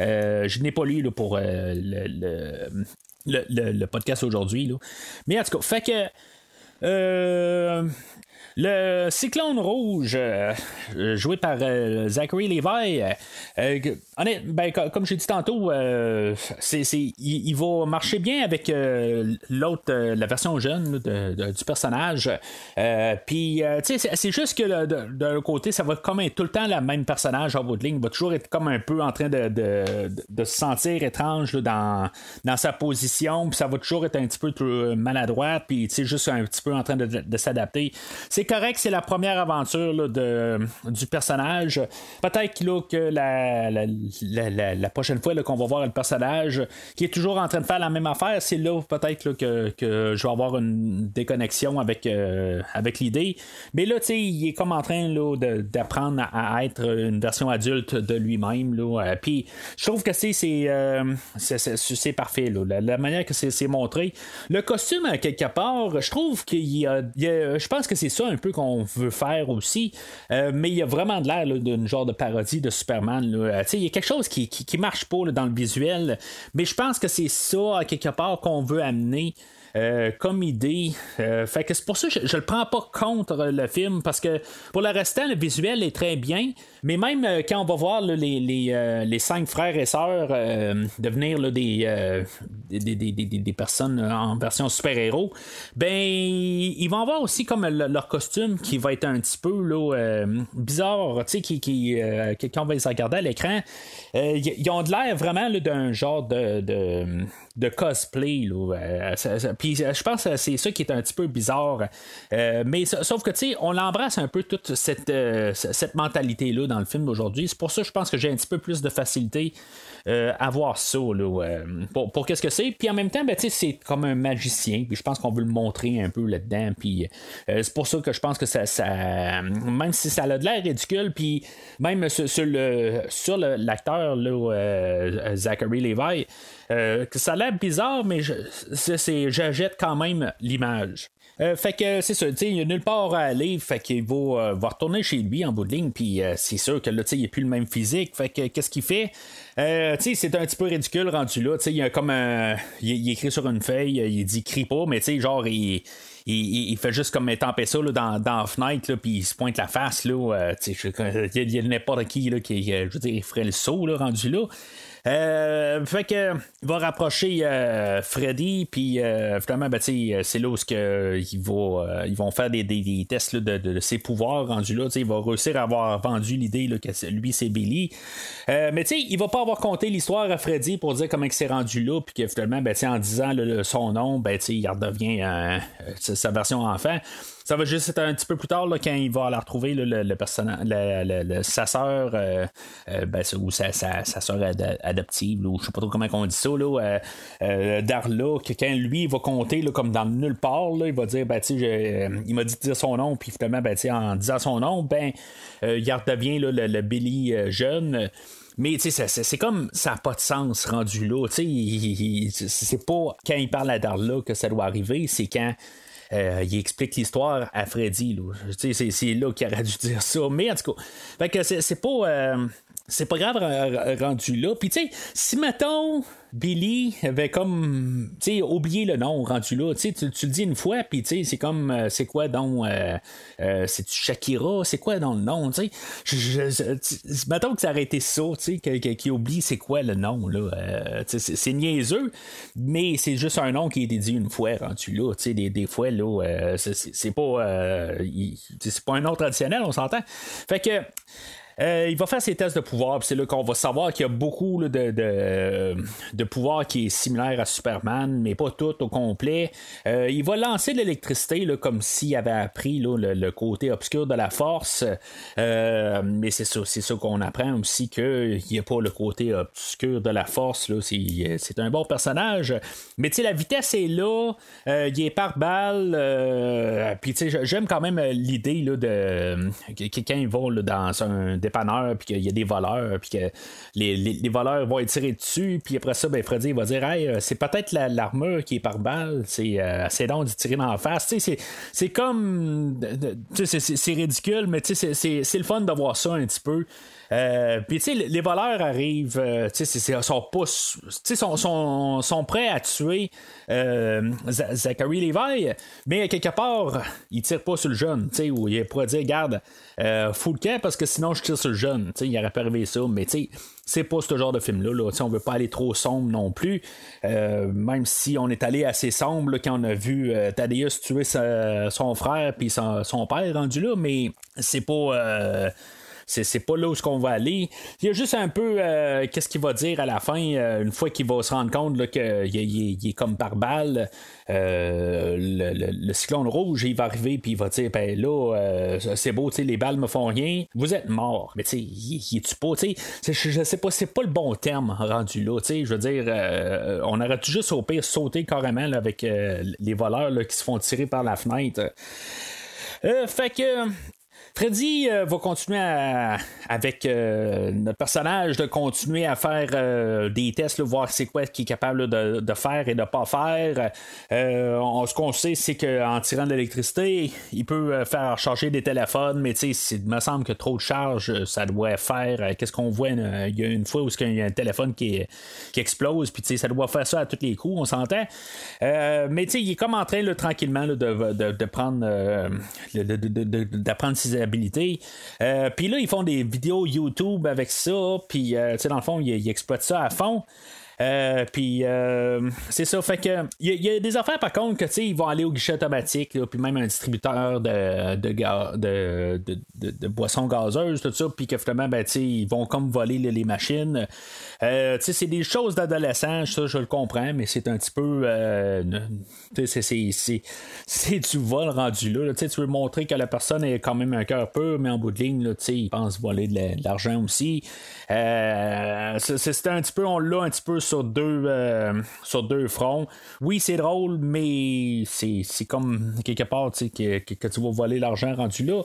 euh, je n'ai pas lu pour le, podcast aujourd'hui. Mais en tout cas, fait que. Le Cyclone Rouge, euh, euh, joué par euh, Zachary Levi, ben, co- comme j'ai dit tantôt, c'est, il, il va marcher bien avec l'autre, la version jeune de- du personnage. Puis, c'est, juste que l'autre côté, ça va comme être tout le temps le même personnage en bout de ligne. Il va toujours être comme un peu en train de, de, se sentir étrange dans, dans sa position. Puis ça va toujours être un petit peu maladroit. Puis, tu juste un petit peu en train de, de s'adapter. C'est correct, c'est la première aventure de, du personnage. Peut-être que la, la, prochaine fois qu'on va voir le personnage qui est toujours en train de faire la même affaire, c'est là peut-être que, que je vais avoir une déconnexion avec, euh, avec l'idée. Mais là, tu sais, il est comme en train d'apprendre à, être une version adulte de lui-même. Euh, Puis je trouve que c'est, c'est, euh, parfait. La, manière que c'est, montré. Le costume, quelque part, je trouve qu'il il y a- Je pense que c'est ça un peu qu'on veut faire aussi. Euh, mais il y a vraiment de l'air d'une genre de parodie de Superman. Euh, Il y a quelque chose qui, qui, marche pas dans le visuel. Mais je pense que c'est ça, quelque part, qu'on veut amener. Euh, comme idée. Euh, fait que c'est pour ça que je, je le prends pas contre le film parce que pour le restant, le visuel est très bien. Mais même euh, quand on va voir les, les, les cinq frères et sœurs devenir des, des, des, des- personnes en version super-héros, ben ils vont avoir aussi comme le- leur costume qui va être un petit peu bizarre, tu sais, qui, qui, quand on va les regarder à l'écran, ils ont de l'air vraiment d'un genre de, de, de cosplay. Euh, puis euh, je pense que c'est ça qui est un petit peu bizarre. Euh, mais sa- sauf que tu sais, on embrasse un peu toute cette, cette mentalité-là dans le film d'aujourd'hui. C'est pour ça que je pense que j'ai un petit peu plus de facilité euh, à voir ça là, euh, pour, qu'est-ce que c'est. Puis en même temps, ben, c'est comme un magicien. Puis je pense qu'on veut le montrer un peu là-dedans. Puis euh, c'est pour ça que je pense que ça, même si ça a de l'air ridicule, puis même sur, le sur l'acteur Zachary Levi, que ça a l'air bizarre, mais je jette quand même l'image. Euh, fait que c'est ça, il n'y a nulle part à aller, fait qu'il va, euh, va retourner chez lui en bout de ligne, puis euh, c'est sûr que là, il n'a plus le même physique, fait que qu'est-ce qu'il fait? Euh, c'est un petit peu ridicule rendu là, il y a comme un. Il, écrit sur une feuille, il dit crie pas, mais genre, il. Il, il- fait juste comme étamper ça là, dans, dans la fenêtre, puis il se pointe la face. Là, euh, il y a, a n'importe qui là, qui je veux dire, ferait le saut là, rendu là. Euh, fait que il va rapprocher euh, Freddy, puis euh, finalement, ben, tu sais, c'est là où ce que, il va, euh, ils vont faire des, des- des tests là, de, de- ses pouvoirs rendus là. Il va réussir à avoir vendu l'idée que lui, c'est Billy. Euh, mais tu il va pas avoir conté l'histoire à Freddy pour dire comment il s'est rendu là, puis que finalement, ben, en disant son nom, ben, il redevient euh, euh, sa version enfant. Ça va juste être un petit peu plus tard là, quand il va la retrouver là, le, le personnage, sa sœur, euh, euh, ben, ou sa, sa, sa ad- adoptive, ou je sais pas trop comment on dit ça, là, euh, euh, Darla, que quand lui il va compter comme dans le nulle part, il va dire, ben, je- euh, il m'a dit de dire son nom, puis finalement, ben, en disant son nom, ben, il redevient le, le Billy jeune. Mais tu sais, c'est- comme ça n'a pas de sens rendu là. Tu sais, c'est pas quand il parle à Darla que ça doit arriver, c'est quand euh, il explique l'histoire à Freddy. C'est, là qu'il aurait dû dire ça. Mais en tout cas, c'est, c'est pas. C'est pas grave rendu là. Puis tu sais, si mettons Billy avait comme tu sais oublié le nom rendu là, tu sais, tu le dis une fois, puis tu sais, c'est comme euh, c'est quoi donc euh, euh, c'est Shakira, c'est quoi dans le nom, tu sais? Mettons que ça aurait été ça, tu sais, qu'il oublie c'est quoi le nom là. Euh, c'est, niaiseux, mais c'est juste un nom qui est dédié une fois rendu là, tu sais, des, des fois là, c'est, pas c'est pas un nom traditionnel, on s'entend. Fait que Euh, il va faire ses tests de pouvoir, c'est là qu'on va savoir qu'il y a beaucoup de, de, de pouvoir qui est similaire à Superman, mais pas tout au complet. Euh, il va lancer de l'électricité comme s'il avait appris le, le côté obscur de la force. Euh, mais c'est ça, qu'on apprend aussi qu'il n'y a pas le côté obscur de la force. C'est, un bon personnage. Mais la vitesse est là, il est par balle. puis j'aime quand même l'idée de que quelqu'un va là, dans un dépanneur, puis qu'il y a des voleurs, puis que les, les- voleurs vont être tirés dessus, puis après ça, ben, Freddy va dire Hey, euh, c'est peut-être la- l'armure qui est par balle, c'est euh, assez long d'y tirer dans la face. C'est, comme. de- de- c'est, ridicule, mais c'est le fun de voir ça un petit peu. Euh, puis tu sais, les voleurs arrivent, euh, tu sais, sont pas, sont, sont, sont prêts à tuer euh, Zachary Levi, mais quelque part, ils tirent pas sur le jeune, tu sais, où il pourrait dire, garde, fous le camp parce que sinon je tire sur le jeune, tu sais, il aurait pas arrivé ça, mais tu sais, c'est pas ce genre de film-là, là. On veut pas aller trop sombre non plus, même si on est allé assez sombre quand on a vu Thaddeus tuer son frère puis son, son père rendu là, mais c'est pas. C'est, pas là où ce qu'on va aller. Il y a juste un peu euh, qu'est-ce qu'il va dire à la fin, euh, une fois qu'il va se rendre compte qu'il est, est- comme par balle. euh, le, le- cyclone rouge, il va arriver puis il va dire ben là, c'est beau, les balles me font rien, vous êtes mort. Mais tu sais, il, est-tu pas, tu sais, je, sais pas, c'est pas le bon terme rendu là, tu sais, je veux dire, on aurait juste au pire sauté carrément là, avec les voleurs là, qui se font tirer par la fenêtre. Fait que. Freddy euh, va continuer à- avec euh, notre personnage de continuer à faire euh, des tests, là, voir c'est quoi qu'il est capable de, de faire et de pas faire. Euh, on- ce qu'on sait, c'est qu'en tirant de l'électricité, il peut euh, faire charger des téléphones, mais il me semble que trop de charge, ça doit faire. euh, Qu'est-ce qu'on voit Il y a une fois où il y a un téléphone qui, qui explose, puis ça doit faire ça à tous les coups, on s'entend. Mais il est comme en train là, tranquillement de, de- de prendre d'apprendre ses Euh, puis là, ils font des vidéos YouTube avec ça, puis euh, dans le fond, ils exploitent ça à fond. Euh, puis euh, c'est ça, fait que il y, a- des affaires par contre que tu sais ils vont aller au guichet automatique, puis même un distributeur de de, de, de, boissons gazeuses, tout ça, puis que finalement ben ils vont comme voler les machines. Euh, c'est des choses d'adolescent, ça je le comprends, mais c'est un petit peu euh, c'est- du vol rendu là, tu veux montrer que la personne est quand même un cœur pur, mais en bout de ligne là, ils pensent voler de la- de l'argent aussi. Euh, c'est un petit peu on l'a un petit peu sur deux euh, sur deux fronts. Oui, c'est drôle, mais c'est comme quelque part que, que, que tu vas voler l'argent rendu là.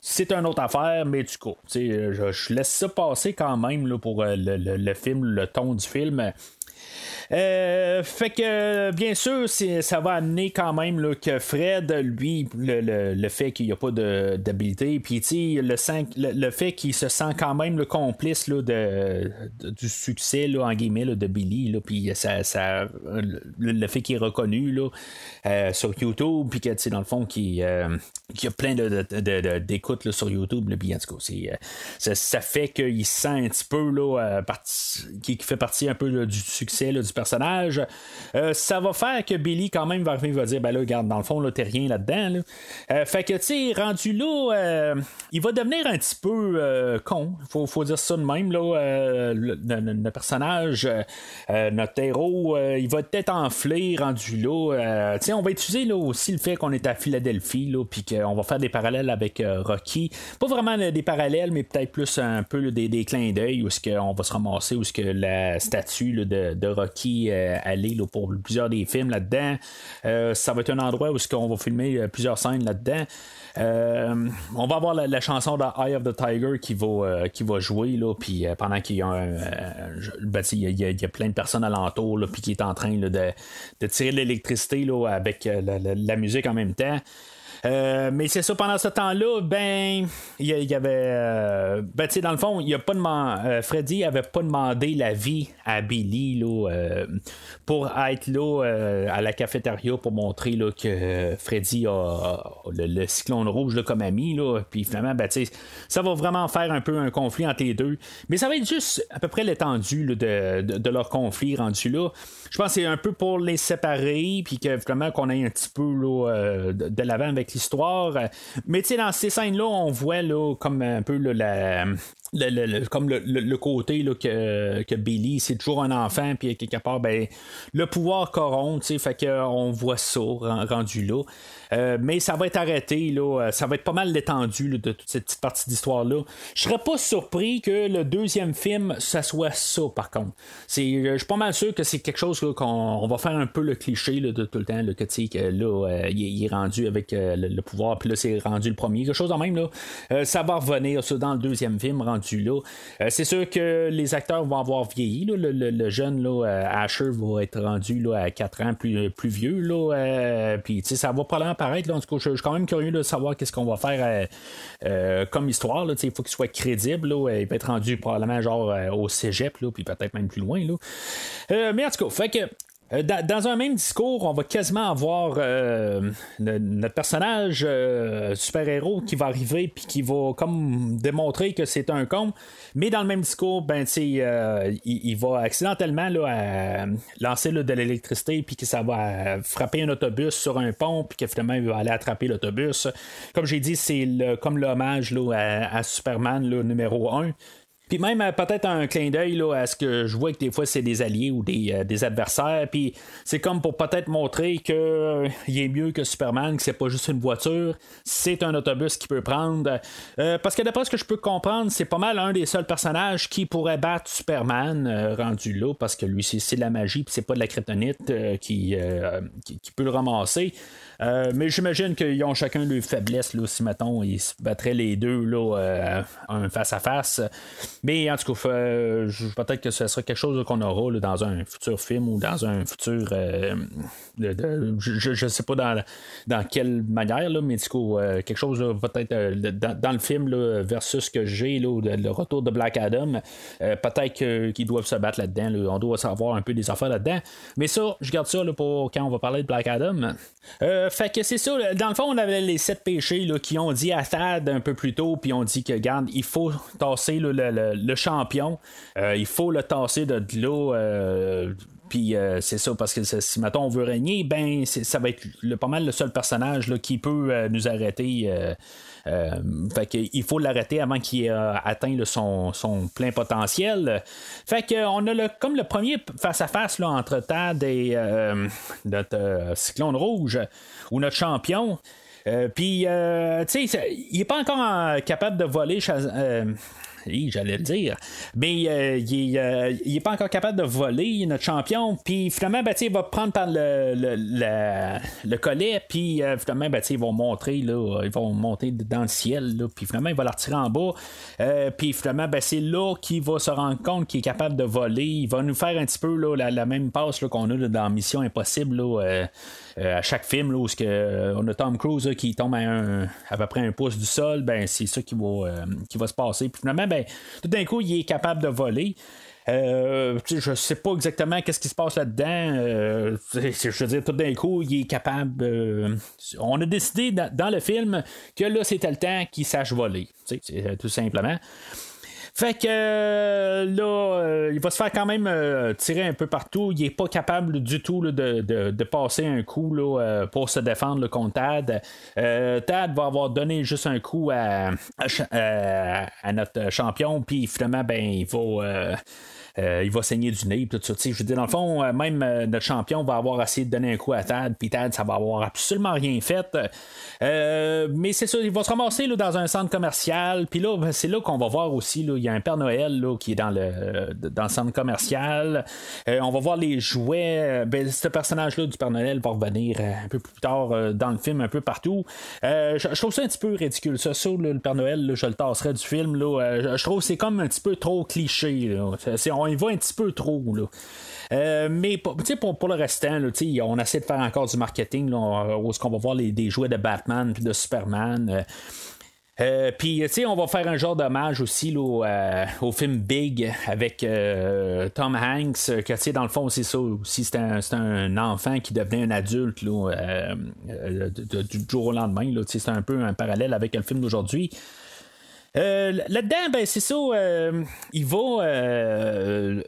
C'est une autre affaire, mais du coup, sais, je, je laisse ça passer quand même là, pour euh, le- le film, le ton du film. Euh, fait que, bien sûr, ça va amener quand même que Fred, lui, le, le- fait qu'il n'y a pas d'habilité, puis le, le, fait qu'il se sent quand même le complice là, de, du succès, là, en guillemets, de Billy, puis ça, ça, le, fait qu'il est reconnu euh, sur YouTube, puis que, dans le fond, qu'il euh, y a plein d'écoutes sur YouTube, puis en euh, ça, ça fait qu'il se sent un petit peu, qui, fait partie un peu du succès du personnage. Euh, ça va faire que Billy, quand même, va arriver, il va dire, ben là, regarde, dans le fond, là, t'es rien là-dedans. là. Euh, fait que, tu sais, rendu là, euh, il va devenir un petit peu con. Faut, faut dire ça de même, là. le, personnage, notre héros, il va peut-être enflé, rendu là. Tu sais, on va utiliser là, aussi le fait qu'on est à Philadelphie, là, puis qu'on va faire des parallèles avec Rocky. Pas vraiment des parallèles, mais peut-être plus un peu des, clins d'œil où est-ce qu'on va se ramasser, où est-ce que la statue là, de, de Rocky euh, allait là, pour plusieurs des films là-dedans. Euh, ça va être un endroit où qu'on va filmer euh, plusieurs scènes là-dedans. Euh, on va avoir la, chanson de Eye of the Tiger qui va, euh, qui va jouer, là, euh, pendant qu'il y a un. euh, ben, il y, a- y a- plein de personnes alentour, là, puis qui est en train de, de tirer l'électricité avec euh, la musique en même temps. Euh, mais c'est ça, pendant ce temps-là, ben, il y, avait. euh, ben, tu sais, dans le fond, il a pas demandé. euh, Freddy avait pas demandé l'avis à Billy, là, pour être là à la cafétéria pour montrer là, que Freddy a, le, cyclone rouge là, comme ami, là. Puis finalement, ben, tu sais, ça va vraiment faire un peu un conflit entre les deux. Mais ça va être juste à peu près l'étendue de, de, leur conflit rendu là. Je pense que c'est un peu pour les séparer, puis que vraiment qu'on ait un petit peu là, de, de l'avant avec l'histoire. Mais tu sais, dans ces scènes-là, on voit là, comme un peu la le, le- le- comme le, le- le côté là, que, que Billy, c'est toujours un enfant, puis quelque part, ben, le pouvoir corrompt, fait qu'on voit ça ren- rendu là. Euh, mais ça va être arrêté, là, euh, ça va être pas mal détendu de toute cette petite partie d'histoire-là. Je serais pas surpris que le deuxième film, ça soit ça, par contre. C'est, euh, Je suis pas mal sûr que c'est quelque chose qu'on on va faire un peu le cliché là, de tout le temps, là, que, que là, euh, il, est- rendu avec euh, le, pouvoir, puis là, c'est rendu le premier, quelque chose de même, là. Euh, ça va revenir, ça, dans le deuxième film, rendu là. Euh, c'est sûr que les acteurs vont avoir vieilli, là. Le, le- le jeune, là, euh, Asher, va être rendu là, à 4 ans plus, plus vieux, là. puis, ça va probablement apparaître, là. En tout cas, je suis quand même curieux de savoir qu'est-ce qu'on va faire comme histoire, là. Il faut qu'il soit crédible, là. Il va être rendu probablement, genre, au cégep, là, puis peut-être même plus loin, là. Mais en tout cas, fait que. Euh, Dans, un même discours, on va quasiment avoir euh, notre personnage euh, super-héros qui va arriver puis qui va comme démontrer que c'est un con. Mais dans le même discours, ben, il, va accidentellement là, lancer de l'électricité puis que ça va frapper un autobus sur un pont puis que finalement il va aller attraper l'autobus. Comme j'ai dit, c'est comme l'hommage à Superman là, numéro 1. Puis même euh, peut-être un clin d'œil à ce que je vois que des fois c'est des alliés ou des, euh, adversaires. Puis c'est comme pour peut-être montrer que euh, est mieux que Superman, que c'est pas juste une voiture, c'est un autobus qui peut prendre. Euh, parce que d'après ce que je peux comprendre, c'est pas mal un des seuls personnages qui pourrait battre Superman rendu là, parce que lui c'est, de la magie, puis c'est pas de la kryptonite qui, qui peut le ramasser. Euh, mais j'imagine qu'ils ont chacun leurs faiblesses, là, si mettons, ils se battraient les deux là, euh, face à face. Mais en tout cas, euh, peut-être que ce sera quelque chose qu'on aura dans un futur film ou dans un futur. je, je sais pas dans, dans quelle manière, là, mais du coup, quelque chose peut-être dans, dans le film là, versus ce que j'ai, le, retour de Black Adam. peut-être qu'ils doivent se battre là-dedans. là. On doit savoir un peu des affaires là-dedans. Mais ça, je garde ça pour quand on va parler de Black Adam. Euh, fait que c'est ça. Dans le fond, on avait les sept péchés là, qui ont dit à Thad un peu plus tôt, puis on dit que, garde, il faut tasser le, champion. Euh, il faut le tasser de euh, puis euh, c'est ça, parce que si maintenant on veut régner, ben ça va être le- pas mal le seul personnage là, qui peut euh, nous arrêter. euh, euh, fait que il faut l'arrêter avant qu'il ait atteint son, plein potentiel. Fait que on a le, comme le premier face à face entre Tad et notre cyclone rouge ou notre champion. Puis, tu sais, il est pas encore capable de voler. Hi, J'allais le dire. Mais euh, il, euh, est pas encore capable de voler, notre champion. Puis finalement, ben, il va prendre par le, le, le- le collet. Puis euh, finalement, ben, ils vont montrer, là, ils vont monter dans le ciel. Là, puis finalement, il va la retirer en bas. Euh, puis finalement, ben, c'est là qu'il va se rendre compte qu'il est capable de voler. Il va nous faire un petit peu là, la, même passe qu'on a dans Mission Impossible. Là, euh, à chaque film là, où euh, on a Tom Cruise qui tombe à, à peu près un pouce du sol, ben c'est ça qui va, euh, qui va se passer. Puis finalement, ben, tout d'un coup, il est capable de voler. Euh, je sais pas exactement qu'est-ce qui se passe là-dedans. Je veux dire, tout d'un coup, il est capable. on a décidé dans, dans le film que là, c'était le temps qu'il sache voler. Tout simplement. Fait que euh, là, euh, il va se faire quand même euh, tirer un peu partout. Il est pas capable du tout là, de, de- de passer un coup là, pour se défendre là, contre Tad. Tad va avoir donné juste un coup à, à- à notre champion, puis finalement, ben, il va. Euh, il va saigner du nez, tout ça. Je veux dire, dans le fond, euh, même euh, notre champion va avoir essayé de donner un coup à Tad, puis Tad, ça va avoir absolument rien fait. Mais c'est ça, il va se ramasser là, dans un centre commercial, puis là, ben, c'est là qu'on va voir aussi, il y a un Père Noël là, qui est dans le, dans centre commercial. On va voir les jouets. Ben, ce personnage-là du Père Noël va revenir un peu plus tard dans le film, un peu partout. Je, trouve ça un petit peu ridicule. Ça, ça le Père Noël, je le tasserais du film. Là, je- trouve que c'est comme un petit peu trop cliché. C'est- c'est- on y va un petit peu trop. Là. Euh, mais pour, pour, le restant, là, on essaie de faire encore du marketing là, où est-ce qu'on va voir les, des jouets de Batman puis de Superman. euh, euh, Puis, tu sais, on va faire un genre d'hommage aussi au, film Big avec Tom Hanks, dans le fond, c'est ça aussi, c'est un, enfant qui devenait un adulte là, du jour au lendemain. C'est un peu un parallèle avec le film d'aujourd'hui. Euh, là-dedans, ben c'est ça, euh, il va, euh,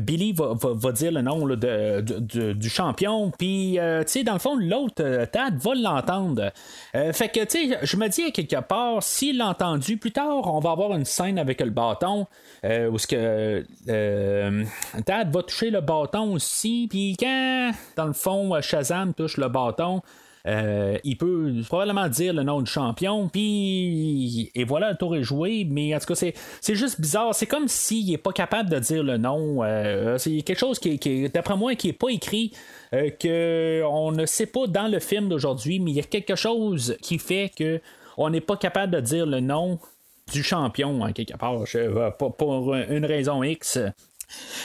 Billy va, va- va dire le nom de- du champion, puis euh, tu sais, dans le fond, l'autre, Tad, va l'entendre. Fait que, tu sais, je me dis à quelque part, s'il l'a entendu, plus tard, on va avoir une scène avec le bâton, où ce que Tad va toucher le bâton aussi, puis quand, dans le fond, Shazam touche le bâton, euh, il peut probablement dire le nom du champion, puis et voilà, le tour est joué, mais en tout cas, c'est, c'est juste bizarre. C'est comme s'il n'est pas capable de dire le nom. Euh, c'est quelque chose qui, qui d'après moi, qui n'est pas écrit, euh, que on ne sait pas dans le film d'aujourd'hui, mais il y a quelque chose qui fait que on n'est pas capable de dire le nom du champion, en quelque part, euh, pour une raison X.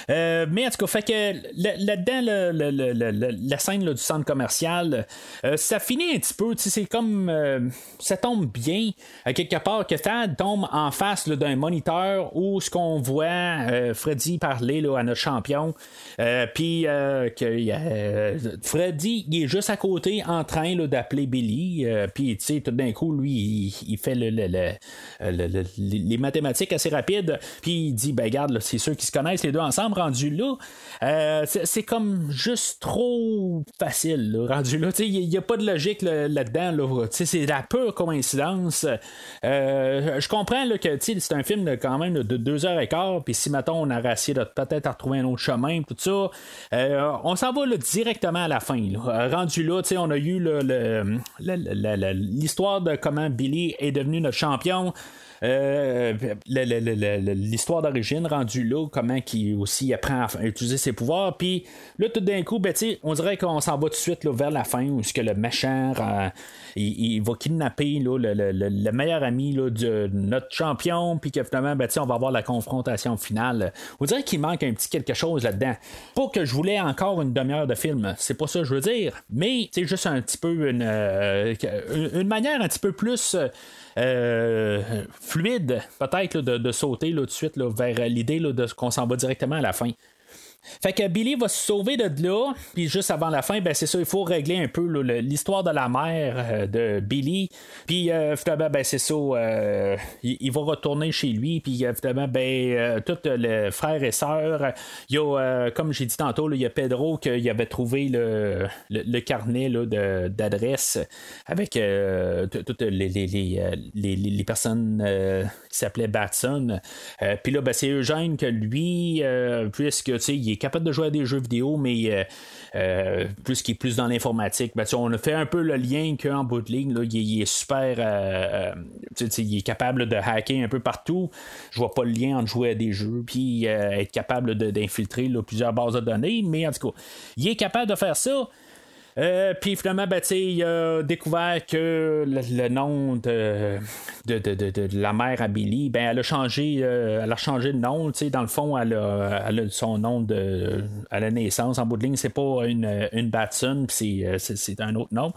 Euh, mais en tout cas, fait que là- là-dedans, la scène du centre commercial, euh, ça finit un petit peu, c'est comme euh, ça tombe bien quelque part que Tad tombe en face d'un moniteur où ce qu'on voit Freddy parler à notre champion, puis que Freddy est juste à côté en train d'appeler Billy, puis tout d'un coup, lui, il, fait le- le- le- le- le- les mathématiques assez rapides, puis il dit, ben regarde, c'est ceux qui se connaissent les deux ensemble, rendu là, euh, c'est comme juste trop facile, là, rendu là. Il n'y a pas de logique là- là-dedans. Là, c'est la pure coïncidence. Euh, je comprends là, que c'est un film de, quand même de deux heures et quart, puis si maintenant on a essayé peut-être retrouver un autre chemin, tout ça, euh, on s'en va directement à la fin. Rendu là, on a eu l'histoire de comment Billy est devenu notre champion. Euh, l'histoire d'origine rendue là, comment qu'il aussi apprend à utiliser ses pouvoirs, puis là tout d'un coup, ben, on dirait qu'on s'en va tout de suite là, vers la fin où ce que le méchant euh, il, il va kidnapper là, le, le- le- le meilleur ami là, de notre champion, puis que finalement, ben, on va avoir la confrontation finale. On dirait qu'il manque un petit quelque chose là-dedans. Pas que je voulais encore une demi-heure de film, c'est pas ça que je veux dire, mais c'est juste un petit peu euh, une, une manière un petit peu plus. Euh, euh, fluide, peut-être, de, sauter tout de suite vers l'idée là, de qu'on s'en va directement à la fin. Fait que Billy va se sauver de là, puis juste avant la fin, ben c'est ça, il faut régler un peu l'histoire de la mère euh, de Billy. Puis euh, finalement, ben c'est ça, euh, il, il va retourner chez lui, puis euh, finalement, ben euh, tous les frères et sœurs, y a, comme j'ai dit tantôt, il y a Pedro qui avait trouvé le, le, le carnet d'adresse avec toutes les, les, les, les- personnes qui s'appelaient Batson. Puis là, ben, c'est Eugène que lui, puisque tu sais, il est capable de jouer à des jeux vidéo, mais euh, euh, plus qu'il est plus dans l'informatique, ben, on a fait un peu le lien qu'en bout de ligne, là, il, est- super. euh, il est capable de hacker un peu partout. Je vois pas le lien entre jouer à des jeux puis être capable d'infiltrer plusieurs bases de données, mais en tout cas, il est capable de faire ça. Euh, puis finalement, ben, il a découvert que le, nom de, de, de- de- de la mère à ben, elle a changé, euh, elle a changé de nom. Dans le fond, elle a, elle a son nom de, à la naissance. En bout de ligne, c'est pas une, une Batson, euh, c'est, un autre nom.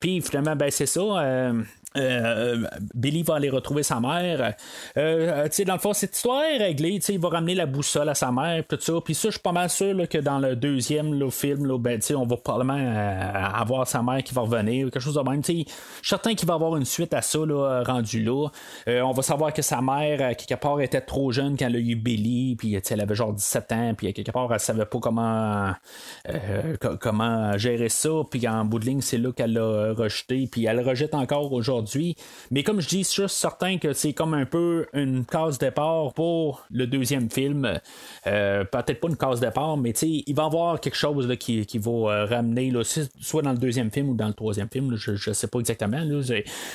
Puis finalement, ben, c'est ça. Euh, euh, Billy va aller retrouver sa mère. Euh, sais, dans le fond, cette histoire est réglée. Il va ramener la boussole à sa mère, tout ça. Puis ça, je suis pas mal sûr que dans le deuxième film, ben, on va probablement euh, avoir sa mère qui va revenir, quelque chose de même. Je suis certain qu'il va avoir une suite à ça, rendu là. Euh, on va savoir que sa mère, quelque part, était trop jeune quand elle a eu Billy, puis elle avait genre 17 ans, puis quelque part, elle savait pas comment, euh, co- comment gérer ça. Puis en bout de ligne, c'est là qu'elle l'a rejeté, puis elle le rejette encore aujourd'hui. Mais comme je dis, je suis certain que c'est comme un peu une case départ pour le deuxième film. Euh, Peut-être pas une case départ, mais il va y avoir quelque chose qui, qui va euh, ramener, là, soit dans le deuxième film ou dans le troisième film. je, je sais pas exactement.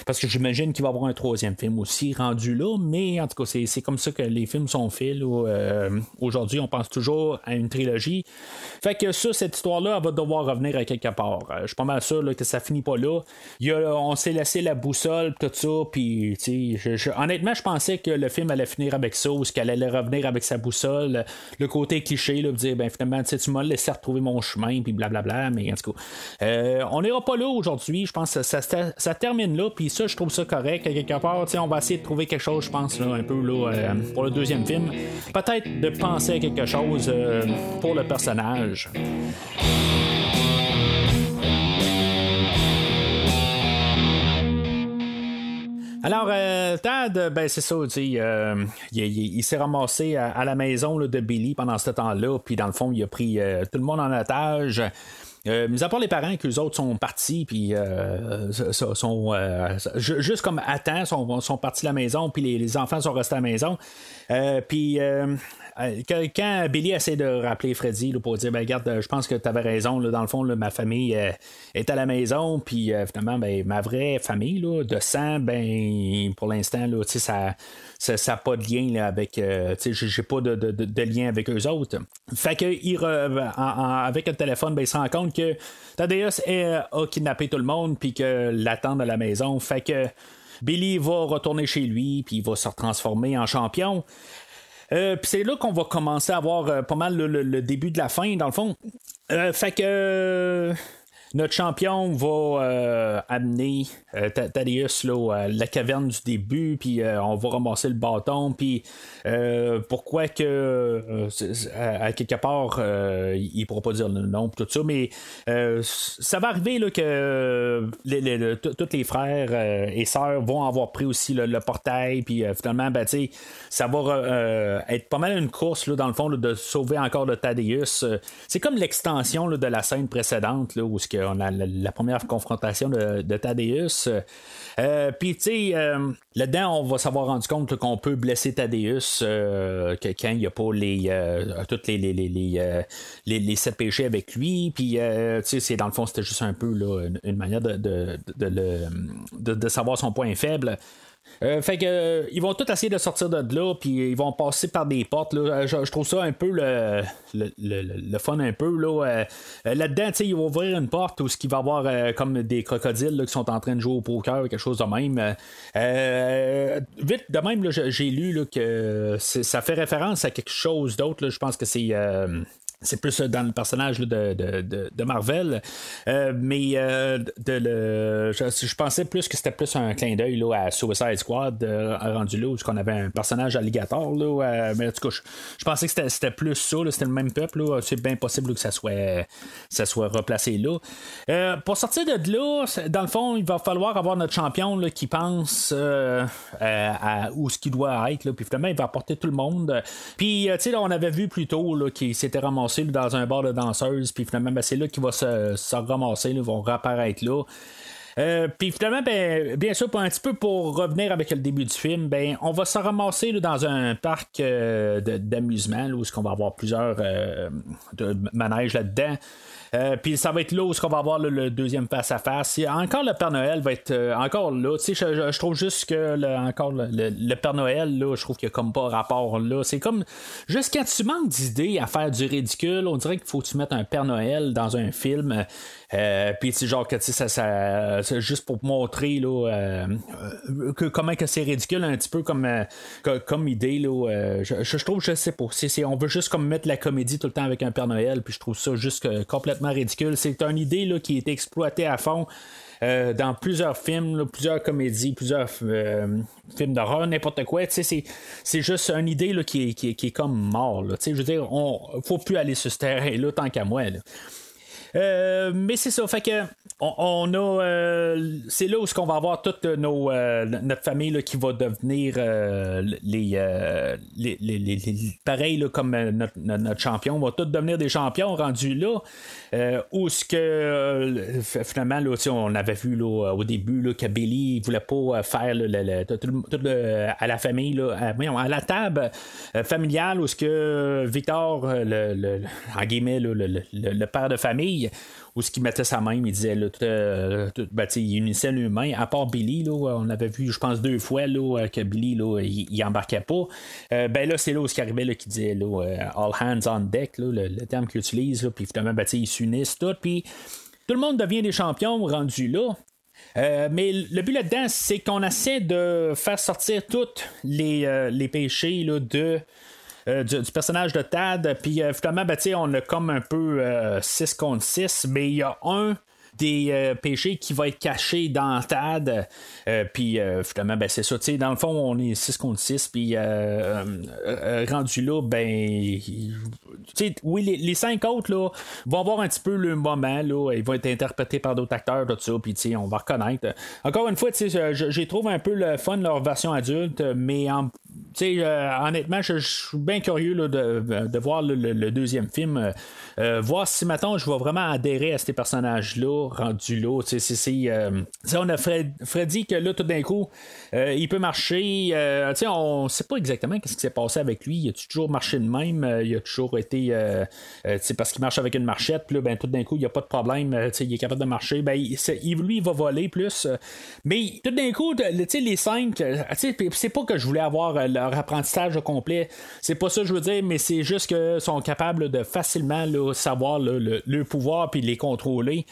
Parce que j'imagine qu'il va y avoir un troisième film aussi rendu là. Mais en tout cas, c'est, comme ça que les films sont faits. Euh, aujourd'hui, on pense toujours à une trilogie. Fait que ça, cette histoire-là, elle va devoir revenir à quelque part. Je suis pas mal sûr que ça finit pas là. Il y a, on s'est laissé la boussole, tout ça, puis honnêtement, je pensais que le film allait finir avec ça, ou qu'elle allait revenir avec sa boussole, le côté cliché, là, dire, ben finalement, tu m'as laissé retrouver mon chemin, puis blablabla, mais en tout cas, euh, on n'ira pas là aujourd'hui, je pense que ça, ça- termine là, puis ça, je trouve ça correct, quelque part, on va essayer de trouver quelque chose, je pense, là, un peu, là, euh, pour le deuxième film, peut-être de penser à quelque chose euh, pour le personnage. Alors, euh, Tad, ben c'est ça, euh, il, il- s'est ramassé à, à la maison là, de Billy pendant ce temps-là, puis dans le fond, il a pris euh, tout le monde en otage. Euh, mis à part les parents, qu'eux autres sont partis, puis euh, so- sont, euh, ju- juste comme à temps, sont, sont partis de la maison, puis les, les enfants sont restés à la maison. Euh, puis quand, Billy essaie de rappeler Freddy là, pour dire ben regarde, je pense que tu avais raison, là, dans le fond, ma famille est à la maison, puis euh, finalement, ben, ma vraie famille de sang, ben pour l'instant, tu sais, ça ça n'a pas de lien avec. euh, j'ai- pas de, de- de- lien avec eux autres. Fait que avec le téléphone, ben, il se rend compte que Thaddeus est- a kidnappé tout le monde puis que l'attend à la maison. Fait que Billy va retourner chez lui puis il va se transformer en champion. Euh, puis c'est là qu'on va commencer à voir euh, pas mal le, début de la fin, dans le fond. Euh, fait que euh, notre champion va euh, amener euh, Thaddeus là, à la caverne du début, puis euh, on va ramasser le bâton, puis euh, pourquoi que euh, à, quelque part euh, il ne pourra pas dire le nom tout ça, mais euh, ça va arriver là, que euh, tous les frères euh, et sœurs vont avoir pris aussi le, portail, puis euh, finalement, ben, ça va euh, être pas mal une course là, dans le fond de sauver encore le Thaddeus. Euh, C'est comme l'extension de la scène précédente, là, où ce qu'on a la, première confrontation de, de Thaddeus. Euh, puis, tu sais, euh, là-dedans, on va s'avoir rendu compte qu'on peut blesser Thaddeus euh, quand il n'y a pas les, euh, toutes les, les, euh, sept péchés avec lui. Puis, euh, tu sais, dans le fond, c'était juste un peu là, une, manière de savoir son point faible. Euh, fait que euh, ils vont tous essayer de sortir de là, puis ils vont passer par des portes. Là. Euh, Je, trouve ça un peu le, le, le- le fun un peu. Là, Euh, là-dedans, ils vont ouvrir une porte où ce qui va y avoir comme des crocodiles là, qui sont en train de jouer au poker, quelque chose de même. Vite de même, j'ai lu que ça fait référence à quelque chose d'autre. Je pense que c'est. C'est plus dans le personnage de, de, de- Marvel. Euh, mais euh, de le, je, pensais plus que c'était plus un clin d'œil à Suicide Squad, euh, rendu là, où on avait un personnage alligator. Là, euh, mais en tout cas, je, pensais que c'était, plus ça, c'était le même peuple. C'est bien possible que ça soit, ça soit replacé là. Pour sortir de là, dans le fond, il va falloir avoir notre champion là, qui pense à, où ce qu'il doit être. Là, puis finalement, il va apporter tout le monde. Puis, tu sais, on avait vu plus tôt qu'il s'était ramassé dans un bar de danseuses. Puis finalement, ben, c'est là qu'il va se, se ramasser. Ils vont réapparaître là. Euh, puis finalement, ben, bien sûr, pour un petit peu pour revenir avec le début du film, ben, on va se ramasser là, dans un parc euh, d'amusement où on va avoir plusieurs euh, manèges là-dedans. Euh, puis ça va être là où on va avoir le deuxième face à face. Et Encore le Père Noël va être euh, encore là. Je, je- je trouve juste que le, encore le, le- Père Noël là, je trouve qu'il y a comme pas rapport là. C'est comme juste quand tu manques d'idées à faire du ridicule, on dirait qu'il faut que tu mettes un Père Noël dans un film. Euh, puis sais, genre que ça, ça c'est juste pour montrer là, que, comment que c'est ridicule un petit peu comme, co- comme idée là. je, je- trouve je sais pas. C'est, c'est- on veut juste comme mettre la comédie tout le temps avec un Père Noël, puis je trouve ça juste euh, ridicule. C'est une idée là, qui est exploitée à fond. euh, dans plusieurs films, plusieurs comédies, plusieurs euh, films d'horreur, n'importe quoi. C'est, juste une idée qui, est, comme mort. là. Je veux dire, on faut plus aller sur ce terrain-là tant qu'à moi. Euh, mais c'est ça, fait que on, a euh, c'est là où ce qu'on va avoir toute nos euh, notre famille là, qui va devenir les, les, les, les- pareil là, comme notre, notre, champion, on va tous devenir des champions rendus là. Où ce que finalement là, on avait vu là, au début là, que Billy il voulait pas faire le- à la famille là, à, à la table familiale où ce que Victor le, en guillemets le père de famille où ce qu'il mettait sa main, il disait là, tout, euh, ben, il unissait l'humain, à part Billy, là, on avait vu, je pense, deux fois là, que Billy là, il, embarquait pas. Euh, ben là, c'est là où ce qui arrivait là, qui disait là, euh, All hands on deck, le, terme qu'il utilise, puis finalement, ben, ils s'unissent tout, puis tout le monde devient des champions rendus là. Euh, mais le but là-dedans, c'est qu'on essaie de faire sortir tous les, euh, les péchés là, de, euh, du, personnage de Tad. Puis euh, finalement, ben, on a comme un peu 6 contre 6, mais il y a un des péchés qui va être caché dans Tad. puis finalement, ben, c'est ça. Dans le fond, on est 6 contre 6. Puis rendu là, ben. oui, les, les, cinq autres là, vont avoir un petit peu le moment. Là, ils vont être interprétés par d'autres acteurs, tout ça. Puis on va reconnaître. Encore une fois, j'ai trouvé un peu le fun leur version adulte, mais en euh, honnêtement, je, suis bien curieux de, voir le, deuxième film. Euh, euh, voir si maintenant je vais vraiment adhérer à ces personnages-là, rendus là. on a Freddy que là, tout d'un coup, il peut marcher. on ne sait pas exactement ce qui s'est passé avec lui. Il a toujours marché de même. il a toujours été. parce qu'il marche avec une marchette. Puis ben, tout d'un coup, il n'y a pas de problème. il est capable de marcher. Ben, il, lui, il va voler plus. mais tout d'un coup, les cinq, c'est pas que je voulais avoir leur apprentissage complet. C'est pas ça que je veux dire, mais c'est juste qu'ils sont capables de facilement savoir le, pouvoir puis les contrôler.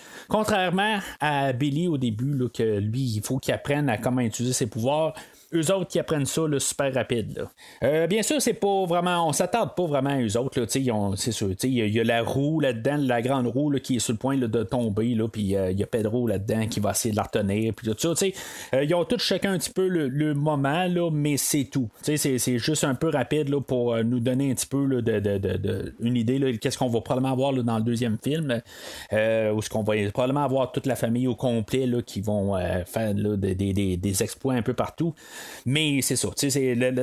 Contrairement à Billy au début, que lui, il faut qu'il apprenne à comment utiliser ses pouvoirs eux autres qui apprennent ça super rapide. Euh, bien sûr, c'est pas vraiment. On s'attarde pas vraiment à eux autres. C'est sûr. Il y, a la roue là-dedans, la grande roue qui est sur le point de tomber. Puis euh, il y a Pedro là-dedans qui va essayer de la retenir. Puis tout ça. Euh, ils ont tous chacun un petit peu le, moment, là, mais c'est tout. C'est juste un peu rapide là, pour nous donner un petit peu de, une idée. Qu'est-ce qu'on va probablement avoir dans le deuxième film. où ce qu'on va probablement avoir toute la famille au complet là, qui vont faire des, des, exploits un peu partout. Mais c'est ça.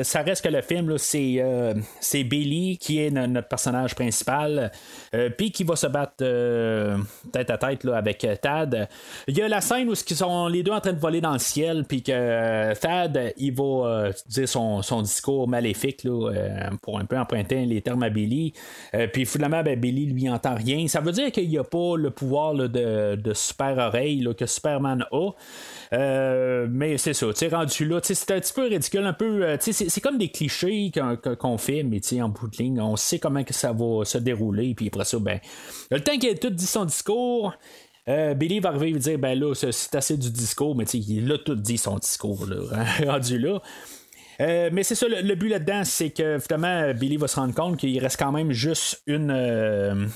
ça reste que le film, euh, c'est, Billy qui est notre personnage principal, euh, puis qui va se battre euh, tête à tête avec Tad. Il y a la scène où ils sont les deux en train de voler dans le ciel, puis que Tad, il va dire son, discours maléfique pour un peu emprunter les termes à Billy. puis finalement, ben, Billy lui entend rien. Ça veut dire qu'il n'y a pas le pouvoir de, de super oreille que Superman a. Mais c'est ça, rendu là, c'est un petit peu ridicule, un peu. Euh, c'est comme des clichés qu'on fait, mais en bout de ligne, on sait comment que ça va se dérouler, puis après ça, ben, le temps qu'il ait tout dit son discours. Euh, Billy va arriver et dire ben là c'est assez du discours mais il a tout dit son discours là, rendu là mais c'est ça, le, but là-dedans, c'est que finalement, Billy va se rendre compte qu'il reste quand même juste une, euh,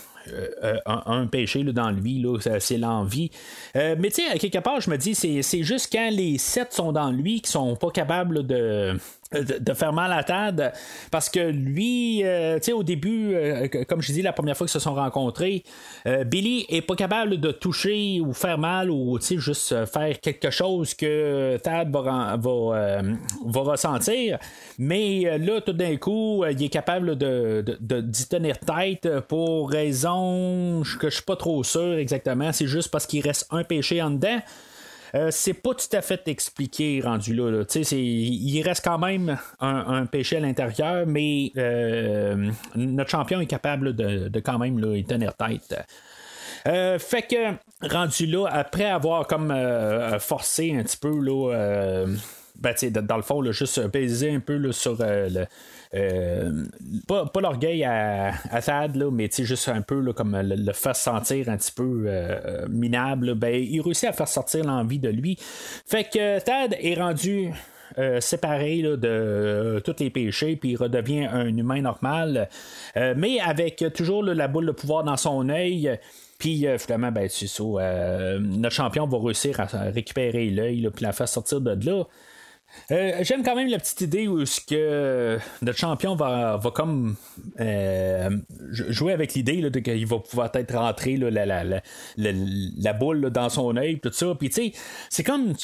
un, péché là, dans lui, c'est l'envie. Euh, mais tu sais, quelque part, je me dis, c'est juste quand les sept sont dans lui qui sont pas capables de de, faire mal à Tad parce que lui, euh, tu sais, au début, euh, comme je dis la première fois qu'ils se sont rencontrés, euh, Billy est pas capable de toucher ou faire mal ou juste faire quelque chose que Tad va, va, va ressentir. Mais là, tout d'un coup, il est capable de, d'y tenir tête pour raison que je suis pas trop sûr exactement. C'est juste parce qu'il reste un péché en dedans. Euh, c'est pas tout à fait expliqué rendu là. Il reste quand même un, péché à l'intérieur, mais euh, notre champion est capable de, quand même là, y tenir tête. Euh, fait que rendu là, après avoir comme forcé un petit peu là, ben, dans le fond, là, juste baiser un peu sur le, euh, pas, l'orgueil à, Thad, là, mais juste un peu comme le, faire sentir un petit peu euh, minable. Ben, il réussit à faire sortir l'envie de lui. Fait que Thad est rendu. Euh, séparé de tous les péchés, puis il redevient un humain normal, mais avec toujours la boule de pouvoir dans son œil. Puis finalement, ben, notre champion va réussir à récupérer l'œil, puis la faire sortir de là. Euh, j'aime quand même la petite idée où ce que notre champion va, va comme euh, jouer avec l'idée qu'il va pouvoir être rentré la, la, la, la, boule dans son œil, tout ça. Puis tu sais, c'est comme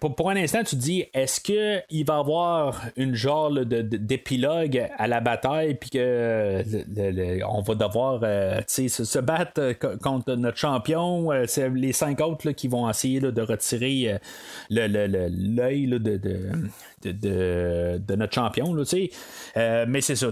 pour, un instant, tu te dis est-ce qu'il va avoir une genre d'épilogue à la bataille, puis que on va devoir euh, se, se, battre contre notre champion, c'est les cinq autres qui vont essayer de retirer l'œil de, de, notre champion. Là, euh, mais c'est ça,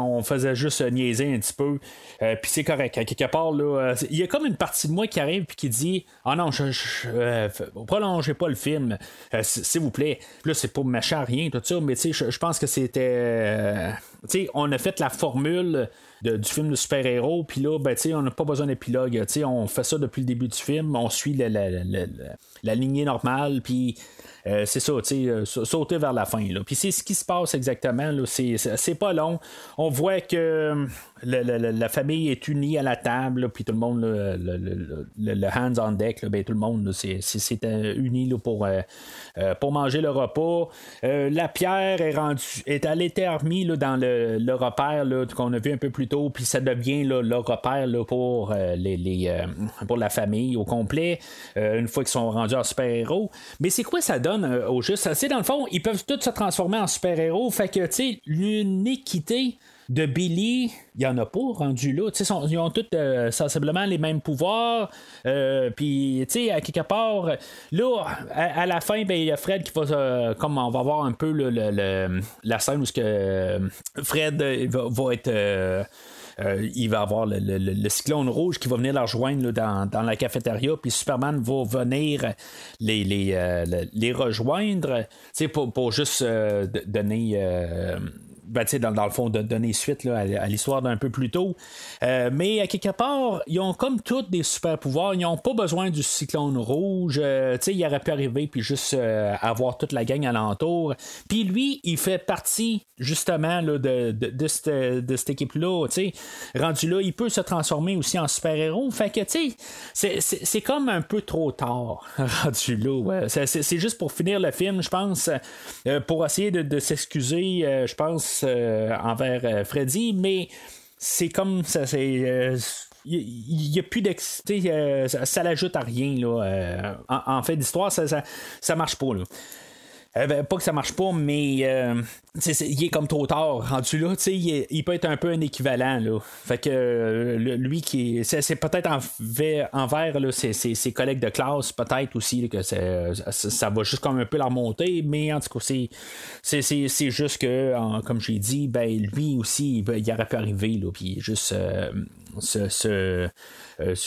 on faisait juste niaiser un petit peu. Euh, puis c'est correct. À quelque part, euh, il y a comme une partie de moi qui arrive et qui dit Ah non, je, je prolongez pas le film, s'il vous plaît. là, c'est pas machin rien, tout ça, mais je pense que c'était. on a fait la formule. du film de super-héros. Puis là, ben, on n'a pas besoin d'épilogue. On fait ça depuis le début du film. On suit la, la lignée normale. Puis euh, c'est ça, euh, sauter vers la fin. Là. Puis c'est ce qui se passe exactement. C'est, pas long. On voit que le- la famille est unie à la table, puis tout le monde, le, le- hands on deck, ben, tout le monde c'est, euh, uni pour, euh, euh, pour manger le repas. Euh, la pierre est rendue est là, dans le, repère qu'on a vu un peu plus tôt, puis ça devient le repère pour, euh, euh, pour la famille au complet, euh, une fois qu'ils sont rendus en super-héros. Mais c'est quoi ça donne euh, au juste? C'est dans le fond, ils peuvent tous se transformer en super-héros, fait que, tu sais, l'uniquité de Billy, il n'y en a pas rendu là. Ils ont tous euh, sensiblement les mêmes pouvoirs. Euh, Puis, tu sais, à quelque part, là, à, la fin, ben, il y a Fred qui va, comme on va voir un peu le- la scène où que Fred va être. Euh, il va avoir le, le- cyclone rouge qui va venir la rejoindre dans, la cafétéria, puis Superman va venir les, euh, rejoindre, pour, pour juste euh, donner. Ben, dans, dans le fond, de donner suite là, à, l'histoire d'un peu plus tôt. Euh, mais à quelque part, ils ont comme tous des super pouvoirs. Ils n'ont pas besoin du cyclone rouge. Euh, il aurait pu arriver puis juste euh, avoir toute la gang alentour. Puis lui, il fait partie justement là, de, de, de cette, de cette équipe-là. Rendu là, il peut se transformer aussi en super-héros. Fait que, c'est- comme un peu trop tard rendu là. C'est- juste pour finir le film, je pense, pour essayer de, de s'excuser, je pense, euh, envers euh, Freddy, mais c'est comme ça, c'est. euh, il n'y a plus d'excité, ça, ça l'ajoute à rien. Là, euh, en, fait d'histoire, ça, ça, ça marche pas. Là. Euh, ben, pas que ça marche pas, mais euh, il est comme trop tard rendu là. Il, est- il peut être un peu un équivalent. Là. Fait que euh, lui qui est. C'est, peut-être envers, envers là, ses, ses- collègues de classe, peut-être aussi que ça, ça va juste comme un peu la remonter, mais en tout cas, c'est, juste que, comme j'ai dit, ben lui aussi, ben, il aurait pu arriver, puis juste. Euh,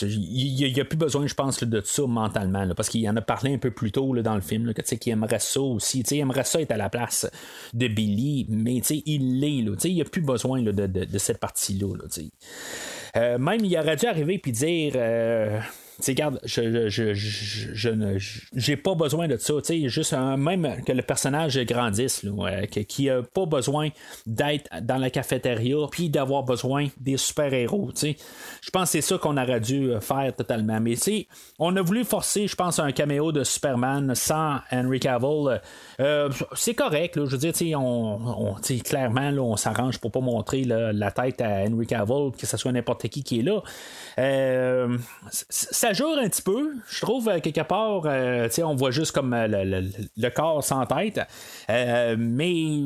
il n'y a, plus besoin, je pense, de ça mentalement, parce qu'il en a parlé un peu plus tôt dans le film, que, qu'il aimerait ça aussi. Il aimerait ça être à la place de Billy, mais il l'est. Il n'y a plus besoin de, cette partie-là. Euh, même, il aurait dû arriver puis dire. euh, sais, regarde, je, je, je, j'ai pas besoin de ça. Tu sais, juste même que le personnage grandisse, là, qui a pas besoin d'être dans la cafétéria puis d'avoir besoin des super-héros. Tu sais, je pense que c'est ça qu'on aurait dû faire totalement. Mais tu on a voulu forcer, je pense, un caméo de Superman sans Henry Cavill. Euh, c'est correct, je veux dire, tu sais, on, on- clairement, on s'arrange pour pas montrer la tête à Henry Cavill, que ce soit n'importe qui qui est là. Euh, ça joue un petit peu, je trouve, euh, quelque part, euh, on voit juste comme euh, le, corps sans tête. Euh, mais